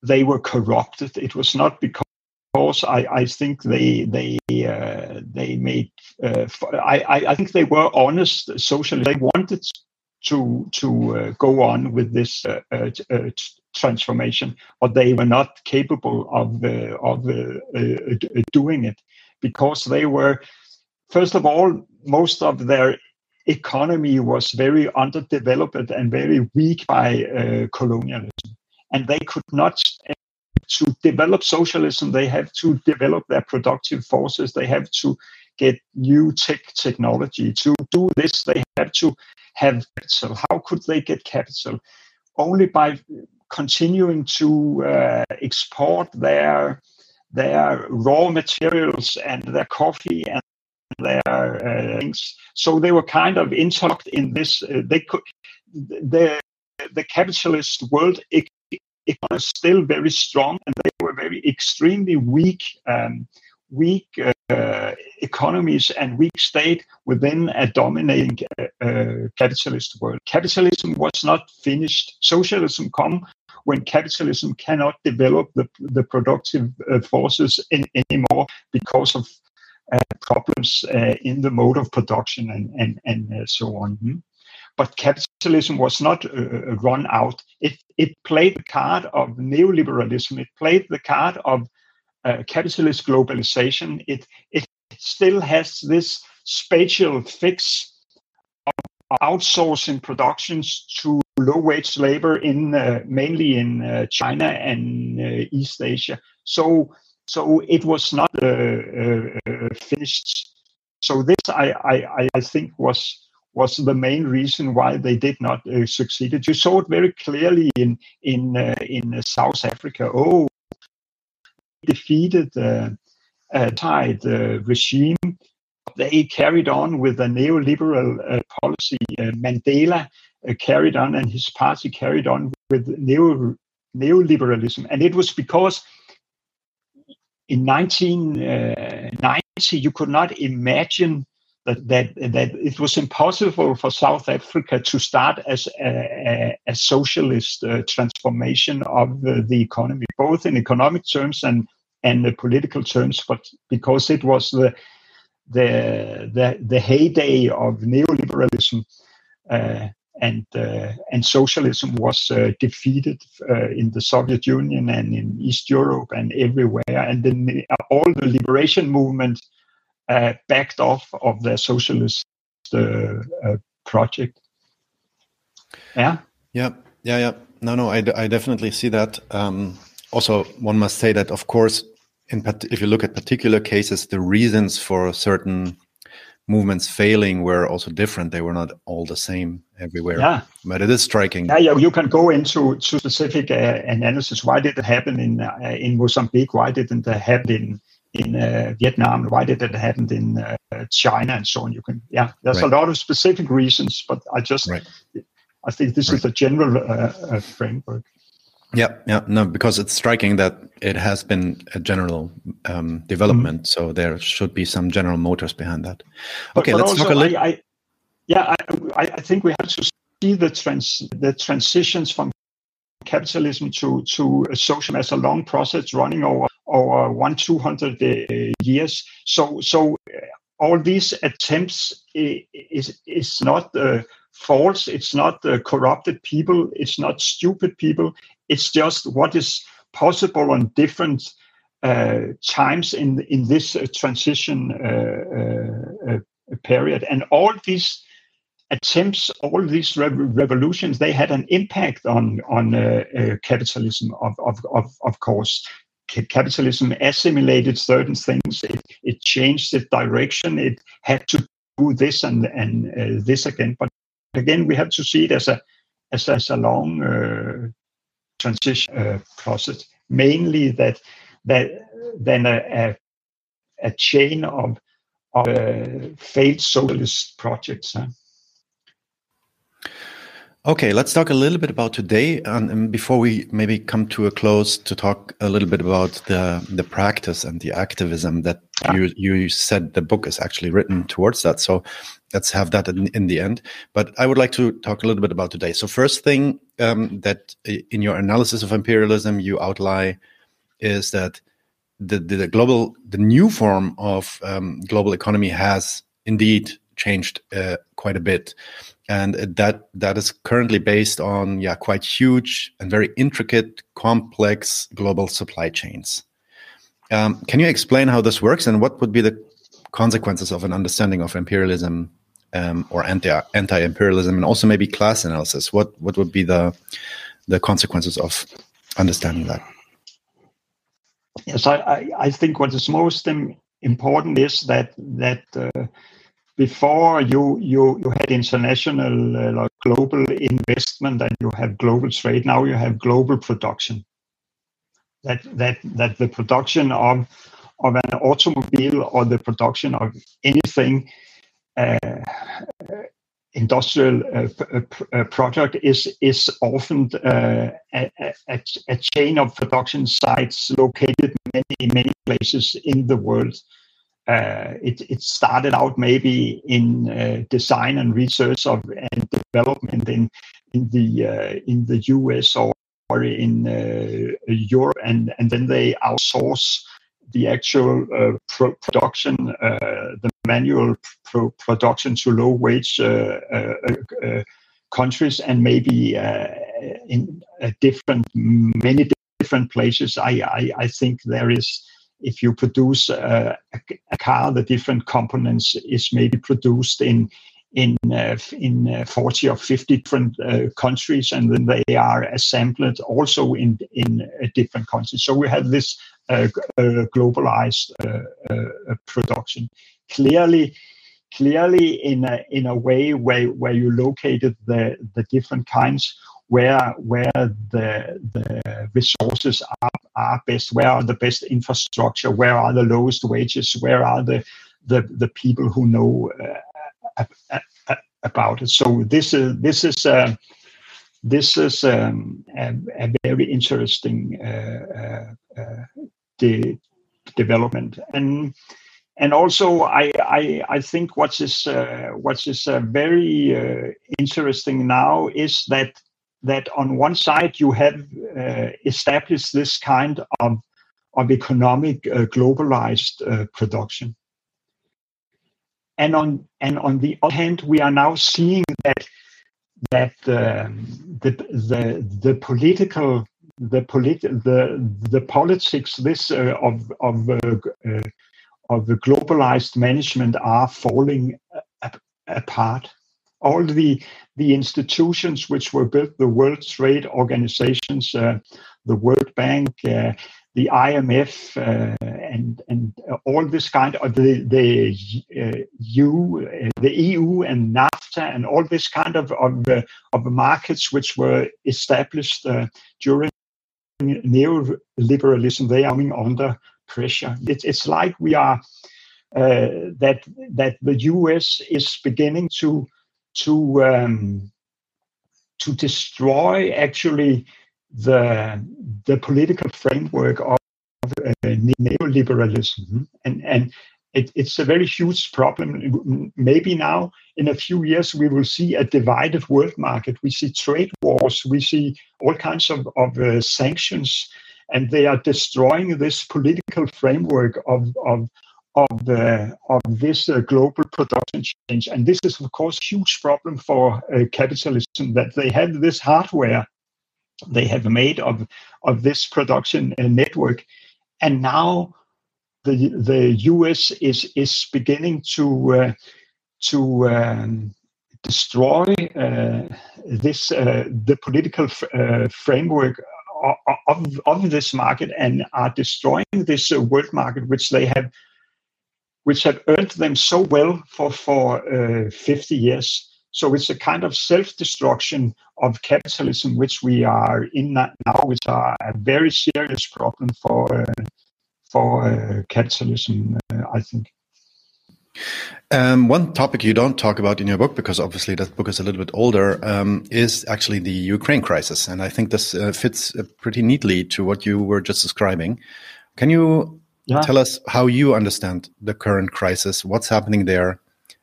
they were corrupted. It was not because I, I think they they uh, they made uh, I, I think they were honest socially. They wanted to to uh, go on with this uh, uh, uh, transformation, but they were not capable of of doing it because they were first of all most of their economy was very underdeveloped and very weak by uh, colonialism. And they could not, to develop socialism, they have to develop their productive forces, they have to get new tech technology. To do this, they have to have capital. How could they get capital? only by continuing to uh, export their their raw materials and their coffee and their uh, things. So they were kind of interlocked in this. Uh, they could the the capitalist world was still very strong, and they were very extremely weak. Um, weak uh, economies and weak state within a dominating uh, uh, capitalist world. Capitalism was not finished. Socialism come when capitalism cannot develop the, the productive forces in, anymore because of problems uh, in the mode of production and, and, and so on. Hmm? But capitalism was not run out. It, it played the card of neoliberalism. It played the card of uh, capitalist globalization, it, it still has this spatial fix of outsourcing productions to low wage labor in uh, mainly in uh, China and uh, East Asia. So so it was not uh, uh, finished. So this I, I, I think was was the main reason why they did not uh, succeed. You saw it very clearly in in uh, in South Africa. Oh, defeated the tide regime. They carried on with a neoliberal uh, policy. Uh, Mandela uh, carried on, and his party carried on with neo neoliberalism, and it was because in 1990 you could not imagine that, that that it was impossible for South Africa to start as a, a, socialist uh, transformation of the, the, economy, both in economic terms and and the political terms, but because it was the the the, the heyday of neoliberalism. Uh, and uh, and socialism was uh, defeated uh, in the Soviet Union and in East Europe and everywhere, and then all the liberation movement uh, backed off of their socialist uh, uh, project. Yeah. Yeah. Yeah. Yeah. No. No. I, I definitely see that. Um, also, one must say that, of course, in if you look at particular cases, the reasons for certain movements failing were also different. They were not all the same everywhere. Yeah. But it is striking. Yeah, yeah you can go into to specific uh, analysis. Why did it happen in uh, in Mozambique? Why didn't it happen in in uh, Vietnam? Why did it happen in uh, China and so on? You can yeah. There's right. a lot of specific reasons, but I just right. I think this right. is the general uh, uh, framework. Yeah, yeah, no, because it's striking that it has been a general um, development, mm-hmm. so there should be some general motors behind that. Okay, but, but let's talk a little. I, I, yeah, I, I think we have to see the trans the transitions from capitalism to to socialism as a long process running over over one two hundred uh, years. So so uh, all these attempts is is not. Uh, false. It's not uh, corrupted people. It's not stupid people. It's just what is possible on different uh, times in in this uh, transition uh, uh, uh, period. And all these attempts, all these revolutions, they had an impact on on capitalism. Of, of of of course, capitalism assimilated certain things. It, it changed its direction. It had to do this and and this again. But again, we have to see it as a as, as a long uh, transition uh, process. Mainly that that then a, a, a chain of of uh, failed socialist projects. Huh? Okay, let's talk a little bit about today, and, before we maybe come to a close, to talk a little bit about the the practice and the activism that yeah. you you said the book is actually written towards that. So let's have that in, in, the end. But I would like to talk a little bit about today. So first thing um, that in your analysis of imperialism you outline is that the the, the global the new form of um, global economy has indeed changed uh, quite a bit and that that is currently based on yeah quite huge and very intricate complex global supply chains um, can you explain how this works and what would be the consequences of an understanding of imperialism um, or anti anti-imperialism and also maybe class analysis what what would be the the consequences of understanding that yes i i, think what is most important is that that uh, before you you you had international uh, global investment and you have global trade. Now you have global production. That that that the production of of an automobile or the production of anything industrial uh, uh, product is is often uh, a, a, a, chain of production sites located many many places in the world. Uh, it, it started out maybe in uh, design and research of and development in in the uh, in the US or, or in Europe, and and then they outsource the actual uh, pro- production, uh, the manual pro- production to low wage uh, countries, and maybe in different many different places. I, I, I think there is if you produce a, a, car, the different components is maybe produced in in uh, in uh, 40 or 50 different uh, countries, and then they are assembled also in in different countries. So we have this globalized production. Clearly, clearly in a in a way where where you located the the different kinds where where the the resources are, are best where are the best infrastructure where are the lowest wages where are the the, the people who know uh, about it so this is this is uh, this is um, a, a, very interesting uh, uh, uh de- development. And and also I, I, I think what is uh, what is uh, very uh, interesting now is that that on one side you have established this kind of of economic globalized production, and on and on the other hand we are now seeing that that um, the the the political the polit- the the politics this uh, of of uh, uh, of the globalized management are falling apart. All the the institutions which were built, the World Trade Organizations, uh, the World Bank, uh, the IMF, uh, and and all this kind of the the EU, the EU and NAFTA, and all this kind of of, of markets which were established during neoliberalism, they are under pressure. It's, it's like we are uh, that that the U.S. is beginning to to um, to destroy actually the the political framework of uh, neoliberalism and and it, it's a very huge problem. Maybe now, in a few years, we will see a divided world market. We see trade wars. We see all kinds of, of uh, sanctions, and they are destroying this political framework of of of, uh, of this uh, global production change. And this is, of course, huge problem for uh, capitalism that they have this hardware they have made of of this production network, and now the the U.S. is is beginning to uh, to um, destroy uh, this uh, the political uh, framework of, of this market and are destroying this uh, world market which they have which have earned them so well for for uh, 50 years so it's a kind of self-destruction of capitalism which we are in now which are a very serious problem for for uh, capitalism, uh, I think. Um, one topic you don't talk about in your book, because obviously that book is a little bit older, um, is actually the Ukraine crisis. And I think this uh, fits uh, pretty neatly to what you were just describing. Can you yeah. tell us how you understand the current crisis? What's happening there?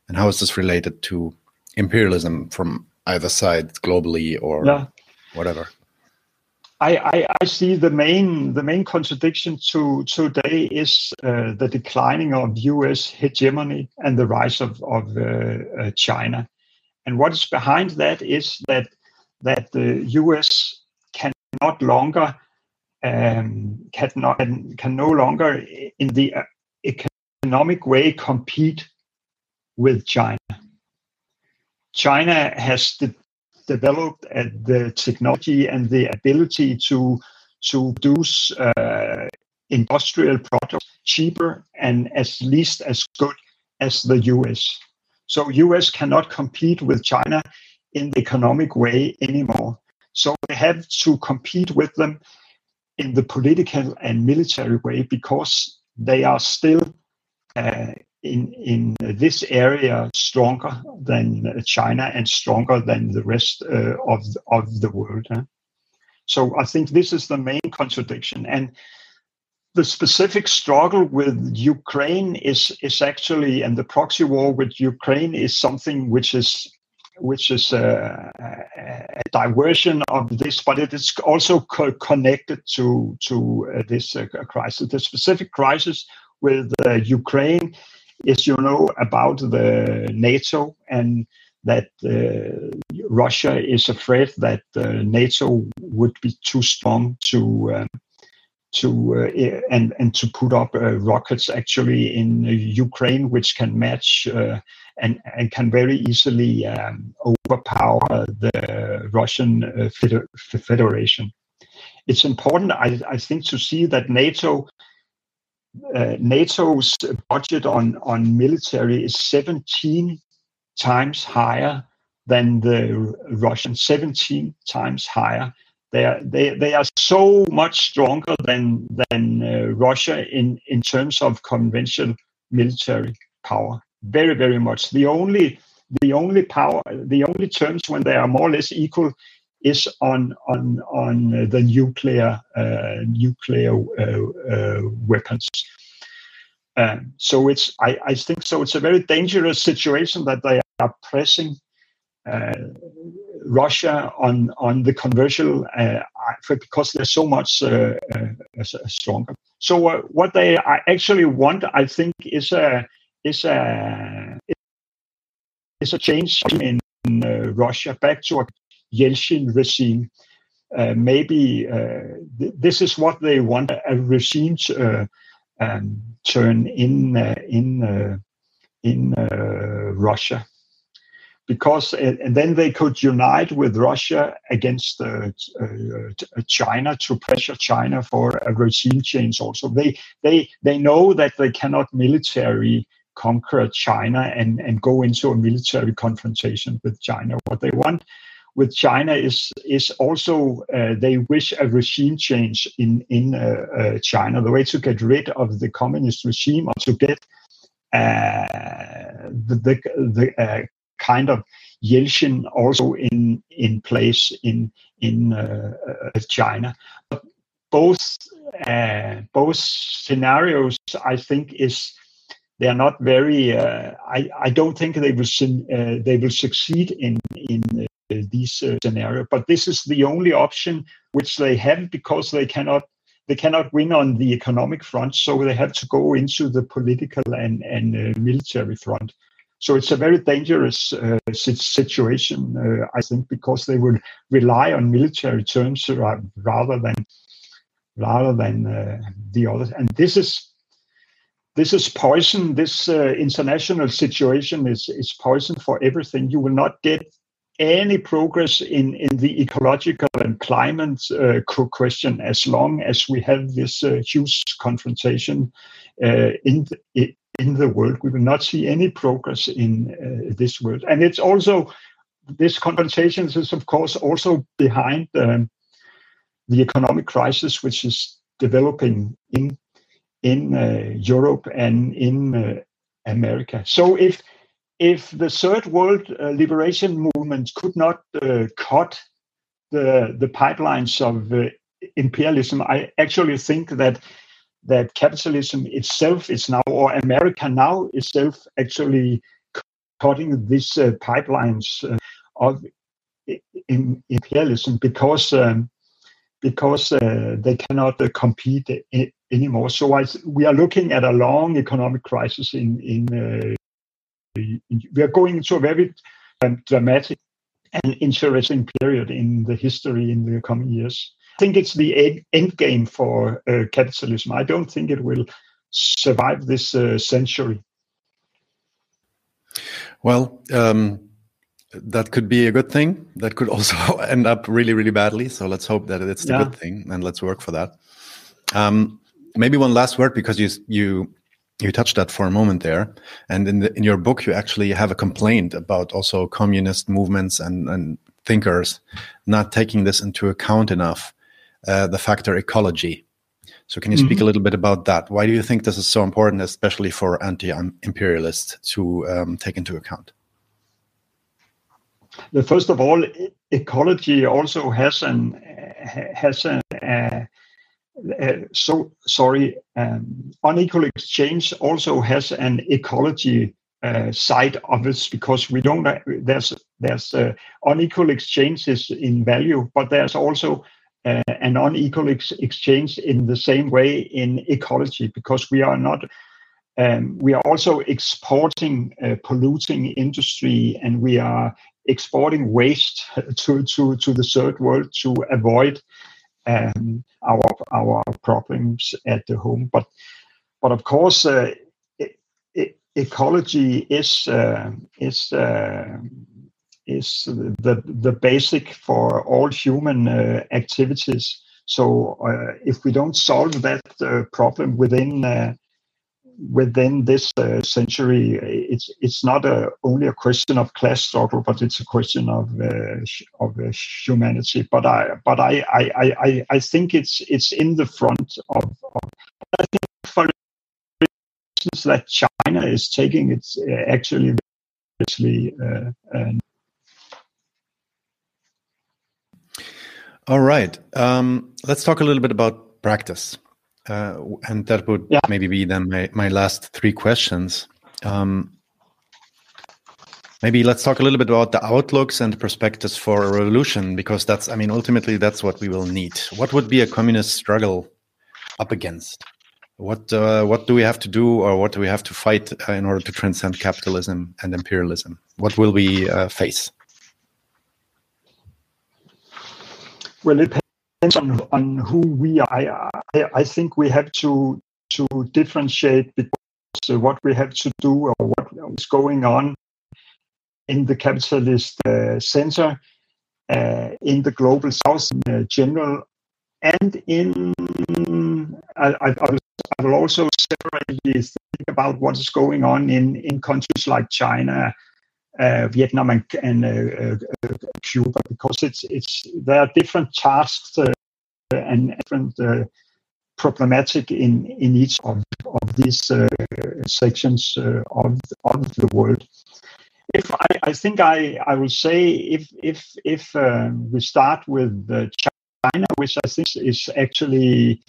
And how is this related to imperialism from either side globally or yeah. whatever? I, I, I, see the main the main contradiction to today is uh, the declining of U.S. hegemony and the rise of of uh, uh, China, and what is behind that is that that the U.S. can not longer um, can not can, no longer in the uh, economic way compete with China. China has the developed the technology and the ability to to produce uh, industrial products cheaper and as least as good as the US. So US cannot compete with China in the economic way anymore. So they have to compete with them in the political and military way because they are still uh, in in this area stronger than China and stronger than the rest uh, of of the world. Huh? So I think this is the main contradiction and the specific struggle with Ukraine is is actually and the proxy war with Ukraine is something which is which is a, a diversion of this, but it is also co- connected to to uh, this uh, crisis. The specific crisis with uh, Ukraine is, you know, about the NATO and that uh, Russia is afraid that uh, NATO would be too strong to um, to uh, and and to put up uh, rockets actually in Ukraine, which can match uh, and and can very easily um, overpower the Russian uh, Feder- Federation. It's important, I, I think, to see that NATO. Uh, NATO's budget on, on military is 17 times higher than the Russian, 17 times higher they are they, they are so much stronger than than uh, Russia in in terms of conventional military power. Very very much. The only the only power the only terms when they are more or less equal is on on on the nuclear uh, nuclear uh, uh weapons. Um, so it's I, I think so it's a very dangerous situation that they are pressing uh, Russia on on the conventional uh, because they're so much uh, stronger. So what they actually want, I think, is a is a is a change in Russia back to a Yeltsin regime. Uh, maybe uh, th- this is what they want a regime to, uh, um, turn in in in Russia because and then they could unite with Russia against uh, uh, China to pressure China for a regime change. Also, they they they know that they cannot military conquer China and and go into a military confrontation with China. What they want with China is is also uh, they wish a regime change in in uh, uh, China. The way to get rid of the communist regime or to get uh, the the, the uh, kind of Yeltsin also in in place in in China. But both both scenarios, I think, is they are not very. Uh, I I don't think they will uh, they will succeed in in uh, these scenarios. But this is the only option which they have because they cannot they cannot win on the economic front, so they have to go into the political and and military front. So it's a very dangerous uh, situation, uh, I think, because they will rely on military terms rather than rather than uh, the others. And this is this is poison. This uh, international situation is is poison for everything. You will not get any progress in in the ecological and climate uh, question as long as we have this uh, huge confrontation in the, in the world. We will not see any progress in uh, this world. And it's also, this compensation is, of course, also behind um, the economic crisis, which is developing in in uh, Europe and in uh, America. So if if the third world uh, liberation movement could not uh, cut the the pipelines of uh, imperialism, I actually think that that capitalism itself is now, or America now itself, actually cutting these uh, pipelines uh, of in, imperialism because um, because uh, they cannot compete anymore. So I, we are looking at a long economic crisis. In in, we are going into a very dramatic and interesting period in the history in the coming years I think it's the end game for uh, capitalism. I don't think it will survive this uh, century. Well, um, that could be a good thing. That could also end up really, really badly. So let's hope that it's the yeah. good thing, and let's work for that. Um, maybe one last word because you you you touched that for a moment there, and in the, in your book you actually have a complaint about also communist movements and, and thinkers not taking this into account enough, uh, the factor ecology. So can you speak mm -hmm. a little bit about that? Why do you think this is so important, especially for anti-imperialists, to um, take into account? The first of all, ecology also has an has a, uh, uh, so sorry um, unequal exchange also has an ecology uh, side of it because we don't there's there's uh, unequal exchanges in value but there's also uh, an unequal ex- exchange in the same way in ecology because we are not um, we are also exporting uh, polluting industry and we are exporting waste to, to, to the third world to avoid um, our our problems at the home. But but of course, uh, ecology is uh, is uh, is the the basic for all human uh, activities. So uh, if we don't solve that uh, problem within within this uh, century, it's it's not a, only a question of class struggle, but it's a question of uh, of uh, humanity. But I but I, I, I, I think it's it's in the front of. of I think for instance that China is taking it uh, actually seriously. Uh, All right. Um, let's talk a little bit about practice. Uh, and that would yeah. maybe be then my, my last three questions. Um, maybe let's talk a little bit about the outlooks and perspectives for a revolution, because that's, I mean, ultimately that's what we will need. What would be a communist struggle up against? What uh, what do we have to do, or what do we have to fight uh, in order to transcend capitalism and imperialism? What will we uh, face? Well, it depends on, on who we are. I, I, think we have to to differentiate because what we have to do or what is going on in the capitalist uh, center, uh, in the global south in uh, general, and in I, I, I, will, also separately think about what is going on in, in countries like China, Vietnam, and, and uh, uh, Cuba, because it's it's there are different tasks and different problematic in in each of, of these uh, sections uh, of of the world. If I, I think I, I will say if if if uh, we start with China, which I think is actually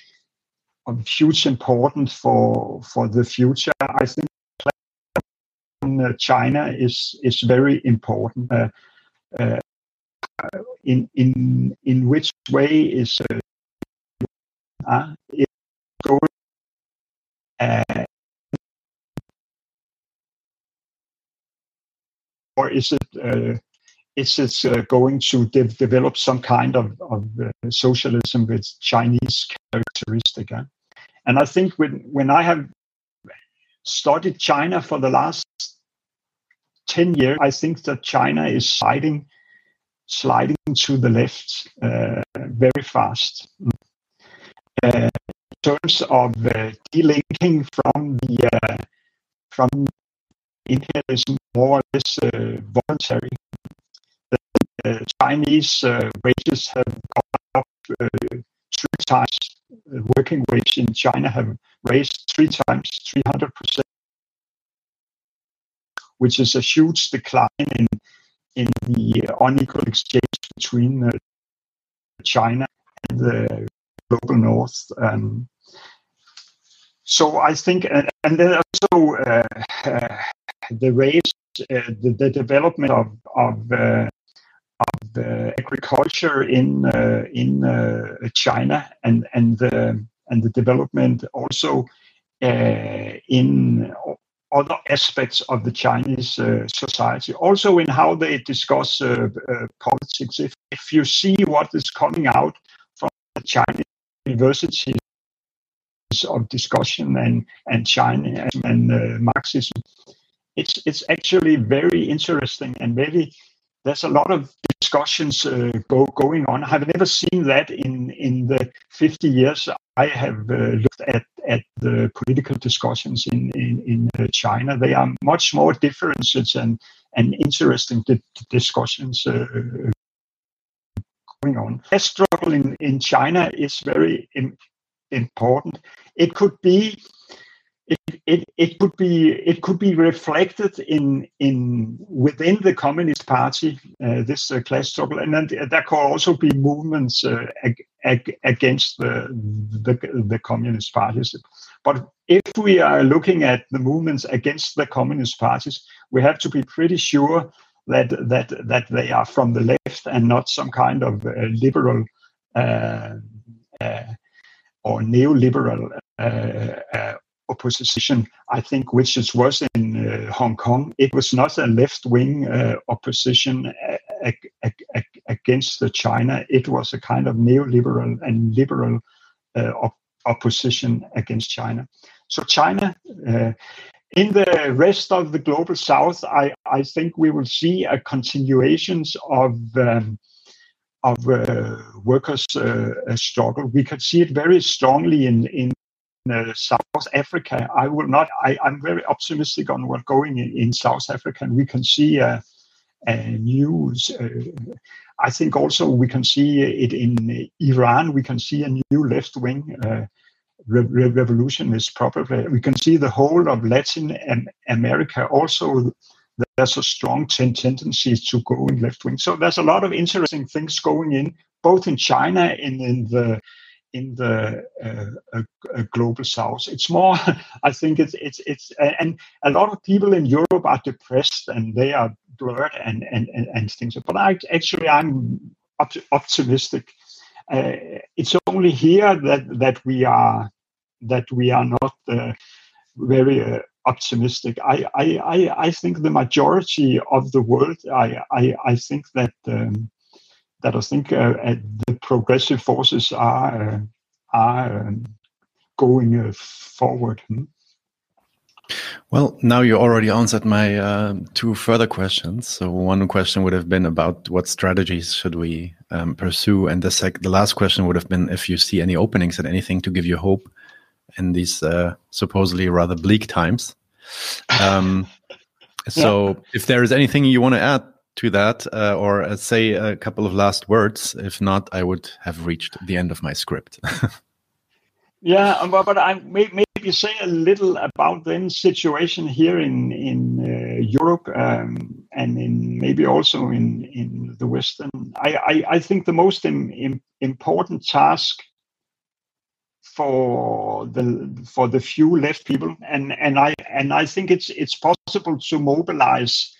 of huge importance for for the future, I think China is is very important. Uh, uh, in in in which way is uh, uh, going uh, or is it uh, is it uh, going to de- develop some kind of, of uh, socialism with Chinese characteristic? Uh? And I think when when I have studied China for the last ten years, I think that China is sliding sliding to the left uh, very fast. Uh, in terms of uh, delinking from the uh, from imperialism more or less voluntary. The Chinese wages have gone up three times. Working wage in China have raised three times, 300 percent, which is a huge decline in in the unequal exchange between uh, China and the global north. Um, so I think, and, and then also uh, uh, the race, uh, the, the, development of of, uh, of agriculture in uh, in uh, China, and and the and the development also in other aspects of the Chinese uh, society, also in how they discuss uh, uh, politics. If, if you see what is coming out from the Chinese universities of discussion and and China and uh, Marxism. It's it's actually very interesting and very. There's a lot of discussions uh, go, going on. I've never seen that in in the 50 years I have uh, looked at at the political discussions in in, in uh, China. They are much more differences and and interesting di- discussions uh, going on. The struggle in, in China is very Im- important. It could be it, it, it could be it could be reflected in in within the Communist Party uh, this uh, class struggle, and then there could also be movements uh, ag- ag- against the, the the Communist parties. But if we are looking at the movements against the Communist parties, we have to be pretty sure that that that they are from the left and not some kind of uh, liberal uh, uh, or neoliberal opposition, I think, which it was in uh, Hong Kong. It was not a left wing uh, opposition against China, it was a kind of neoliberal and liberal uh, op- opposition against China. So, China. Uh, in the rest of the global south, I, I think we will see a continuations of um, of uh, workers' uh, struggle. We could see it very strongly in, in uh, South Africa. I will not. I, am very optimistic on what's going in, in South Africa, and we can see uh, uh, news. Uh, I think also we can see it in Iran. We can see a new left wing. Uh, re- revolution is probably we can see the whole of Latin America also there's a strong ten- tendency to go in left wing. So there's a lot of interesting things going in, both in China and in the in the uh, uh, global south. It's more, I think it's it's it's and a lot of people in Europe are depressed and they are blurred and and and, and things. But I actually I'm op- optimistic. Uh, it's only here that that we are that we are not uh, very uh, optimistic. I, I I I think the majority of the world. I I I think that. Um, that I think uh, the progressive forces are uh, are um, going uh, forward. Hmm? Well, now you already answered my uh, two further questions. So one question would have been about what strategies should we um, pursue, and the sec- the last question would have been if you see any openings and anything to give you hope in these uh, supposedly rather bleak times. Um, so, yeah. if there is anything you want to add to that, uh, or uh, say a couple of last words. If not, I would have reached the end of my script. yeah, um, but, I may, maybe say a little about the situation here in in uh, Europe um, and in maybe also in in the Western. I I, I think the most Im, Im, important task for the for the few left people and and I and I think it's it's possible to mobilize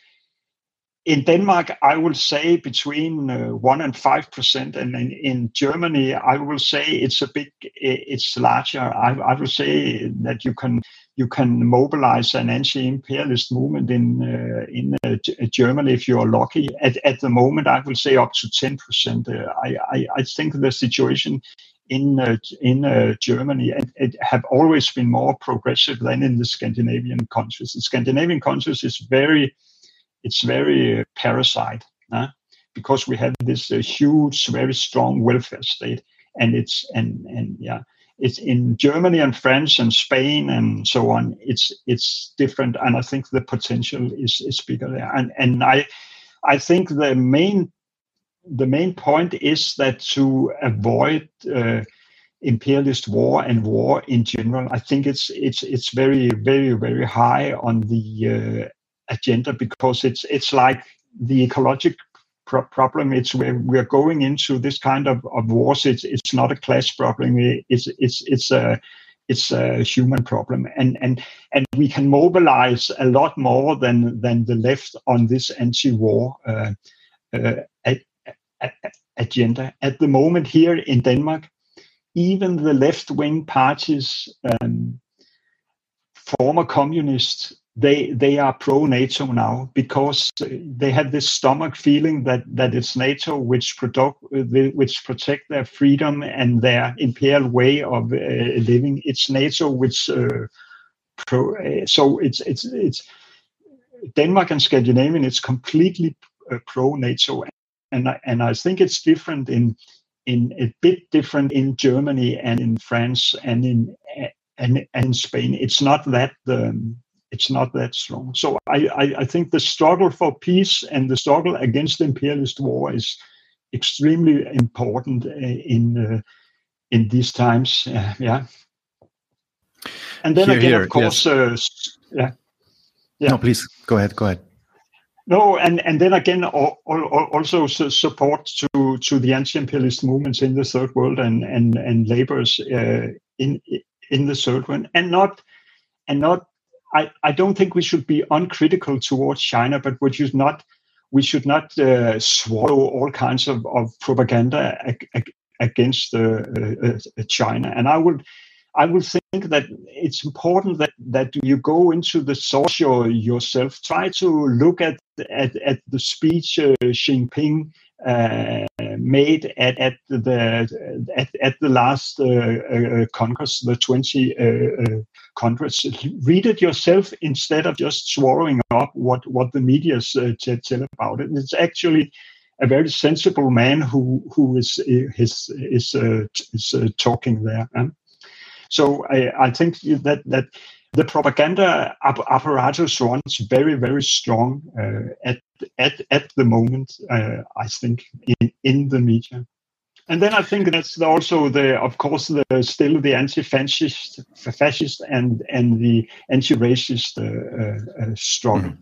in Denmark, I will say between uh, one and five percent, and in, in, Germany, I will say it's a big, it's larger. I, I, will say that you can you can mobilize an anti-imperialist movement in uh, in uh, Germany if you are lucky. At, at the moment, I will say up to ten percent. Uh, I, I, I think the situation in uh, in uh, Germany it, it, have always been more progressive than in the Scandinavian countries. The Scandinavian countries is very it's very parasite uh, because we have this uh, huge, very strong welfare state, and it's and and yeah, it's in Germany and France and Spain and so on. It's it's different, and I think the potential is is bigger there. And and I I think the main the main point is that to avoid uh, imperialist war and war in general, I think it's it's it's very very very high on the uh, agenda because it's it's like the ecologic pro- problem. It's where we're going into this kind of, of wars. It's it's not a class problem. It's it's it's a it's a human problem, and and and we can mobilize a lot more than than the left on this anti-war uh, uh, agenda. At the moment, here in Denmark, even the left-wing parties, um, former communists, they they are pro NATO now because they have this stomach feeling that that it's NATO which product which protect their freedom and their imperial way of uh, living. It's NATO which uh, pro. Uh, so it's it's it's Denmark and Scandinavian. It's completely uh, pro NATO, and I, and I think it's different in in a bit different in Germany and in France and in and and Spain, it's not that um, it's not that strong. So I, I, I think the struggle for peace and the struggle against imperialist war is extremely important uh, in uh, in these times. Uh, yeah. And then Here, again, here, of course, uh, yeah. Yeah. No, please go ahead. Go ahead. No, and, and then again, al- al- also support to, to the anti-imperialist movements in the third world and and and laborers uh, in in the third world, and not and not. I, I don't think we should be uncritical towards China, but we should not we should not uh, swallow all kinds of, of propaganda ag- ag- against uh, uh, uh, China. And I would I would think that it's important that that you go into the source yourself. Try to look at at, at the speech uh, Xi Jinping uh, made at at the at, at the last uh, uh, Congress, the 20 uh, uh, Congress. Read it yourself instead of just swallowing up what what the media uh, tell about it. It's actually a very sensible man who who is is is, is talking there. huh? So I, I think that that the propaganda app- apparatus runs very very strong uh, at at at the moment. Uh, I think in in the media. And then I think that's also the, of course, the still the anti-fascist, fascist, and and the anti-racist uh, uh, struggle.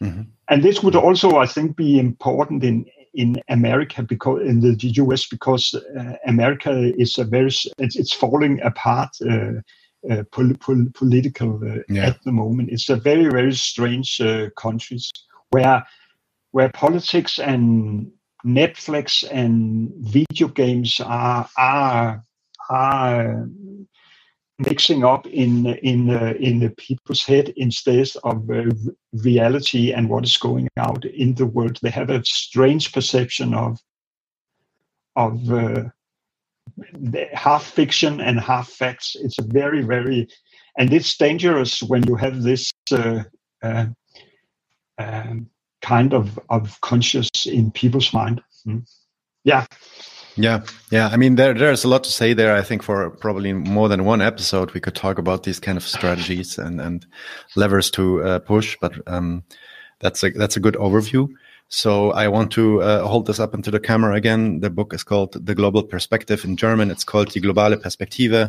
Mhm. And this would also, I think, be important in in America because in the US because uh, America is a very it's, it's falling apart uh, pol- pol- political uh, Yeah. at the moment. It's a very very strange uh, countries where where politics and Netflix and video games are are are mixing up in in uh, in the people's head instead of uh, reality and what is going out in the world. They have a strange perception of of uh, half fiction and half facts. It's a very very and it's dangerous when you have this uh, uh, um, kind of of conscious in people's mind. Mm. Yeah. Yeah, yeah. I mean, there there's a lot to say there. I think for probably more than one episode, we could talk about these kind of strategies and and levers to uh, push. But um, that's a that's a good overview. So I want to uh, hold this up into the camera again. The book is called The Global Perspective in German. It's called Die globale Perspektive.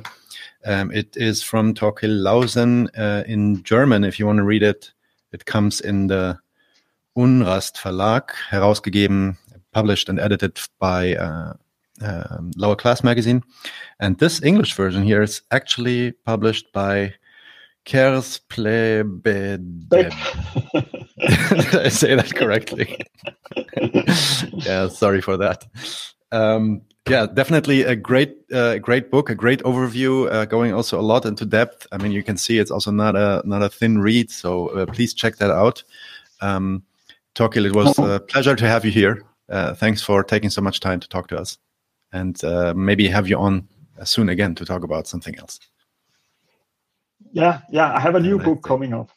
Um, it is from Torkil Lauesen uh, in German. If you want to read it, it comes in the Unrast Verlag, herausgegeben, published and edited by uh, um, Lower Class Magazine. And this English version here is actually published by Kersplebedeb. Did I say that correctly? yeah, sorry for that. Um, yeah, definitely a great, uh, great book, a great overview, uh, going also a lot into depth. I mean, you can see it's also not a not a thin read, so uh, please check that out. Um, Torkil, it was a pleasure to have you here. Uh, thanks for taking so much time to talk to us, and uh, maybe have you on soon again to talk about something else. Yeah, yeah. I have a new book coming up.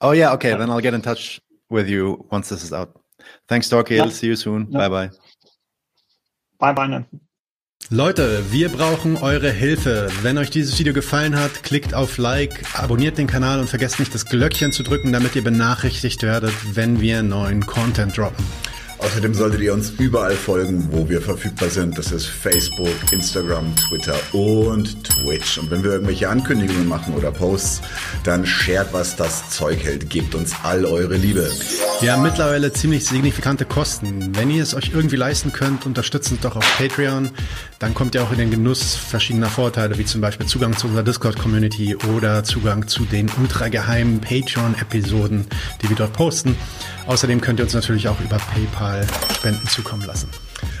Oh yeah, okay. Then I'll get in touch with you once this is out. Thanks, Torkil. Yeah. See you soon. Yeah. Bye bye. Bye bye now. Leute, wir brauchen eure Hilfe. Wenn euch dieses Video gefallen hat, klickt auf Like, abonniert den Kanal und vergesst nicht das Glöckchen zu drücken, damit ihr benachrichtigt werdet, wenn wir neuen Content droppen. Außerdem solltet ihr uns überall folgen, wo wir verfügbar sind. Das ist Facebook, Instagram, Twitter und Twitch. Und wenn wir irgendwelche Ankündigungen machen oder Posts, dann shared, was das Zeug hält. Gebt uns all eure Liebe. Wir haben mittlerweile ziemlich signifikante Kosten. Wenn ihr es euch irgendwie leisten könnt, unterstützt uns doch auf Patreon. Dann kommt ihr auch in den Genuss verschiedener Vorteile, wie zum Beispiel Zugang zu unserer Discord-Community oder Zugang zu den ultrageheimen Patreon-Episoden, die wir dort posten. Außerdem könnt ihr uns natürlich auch über PayPal Spenden zukommen lassen.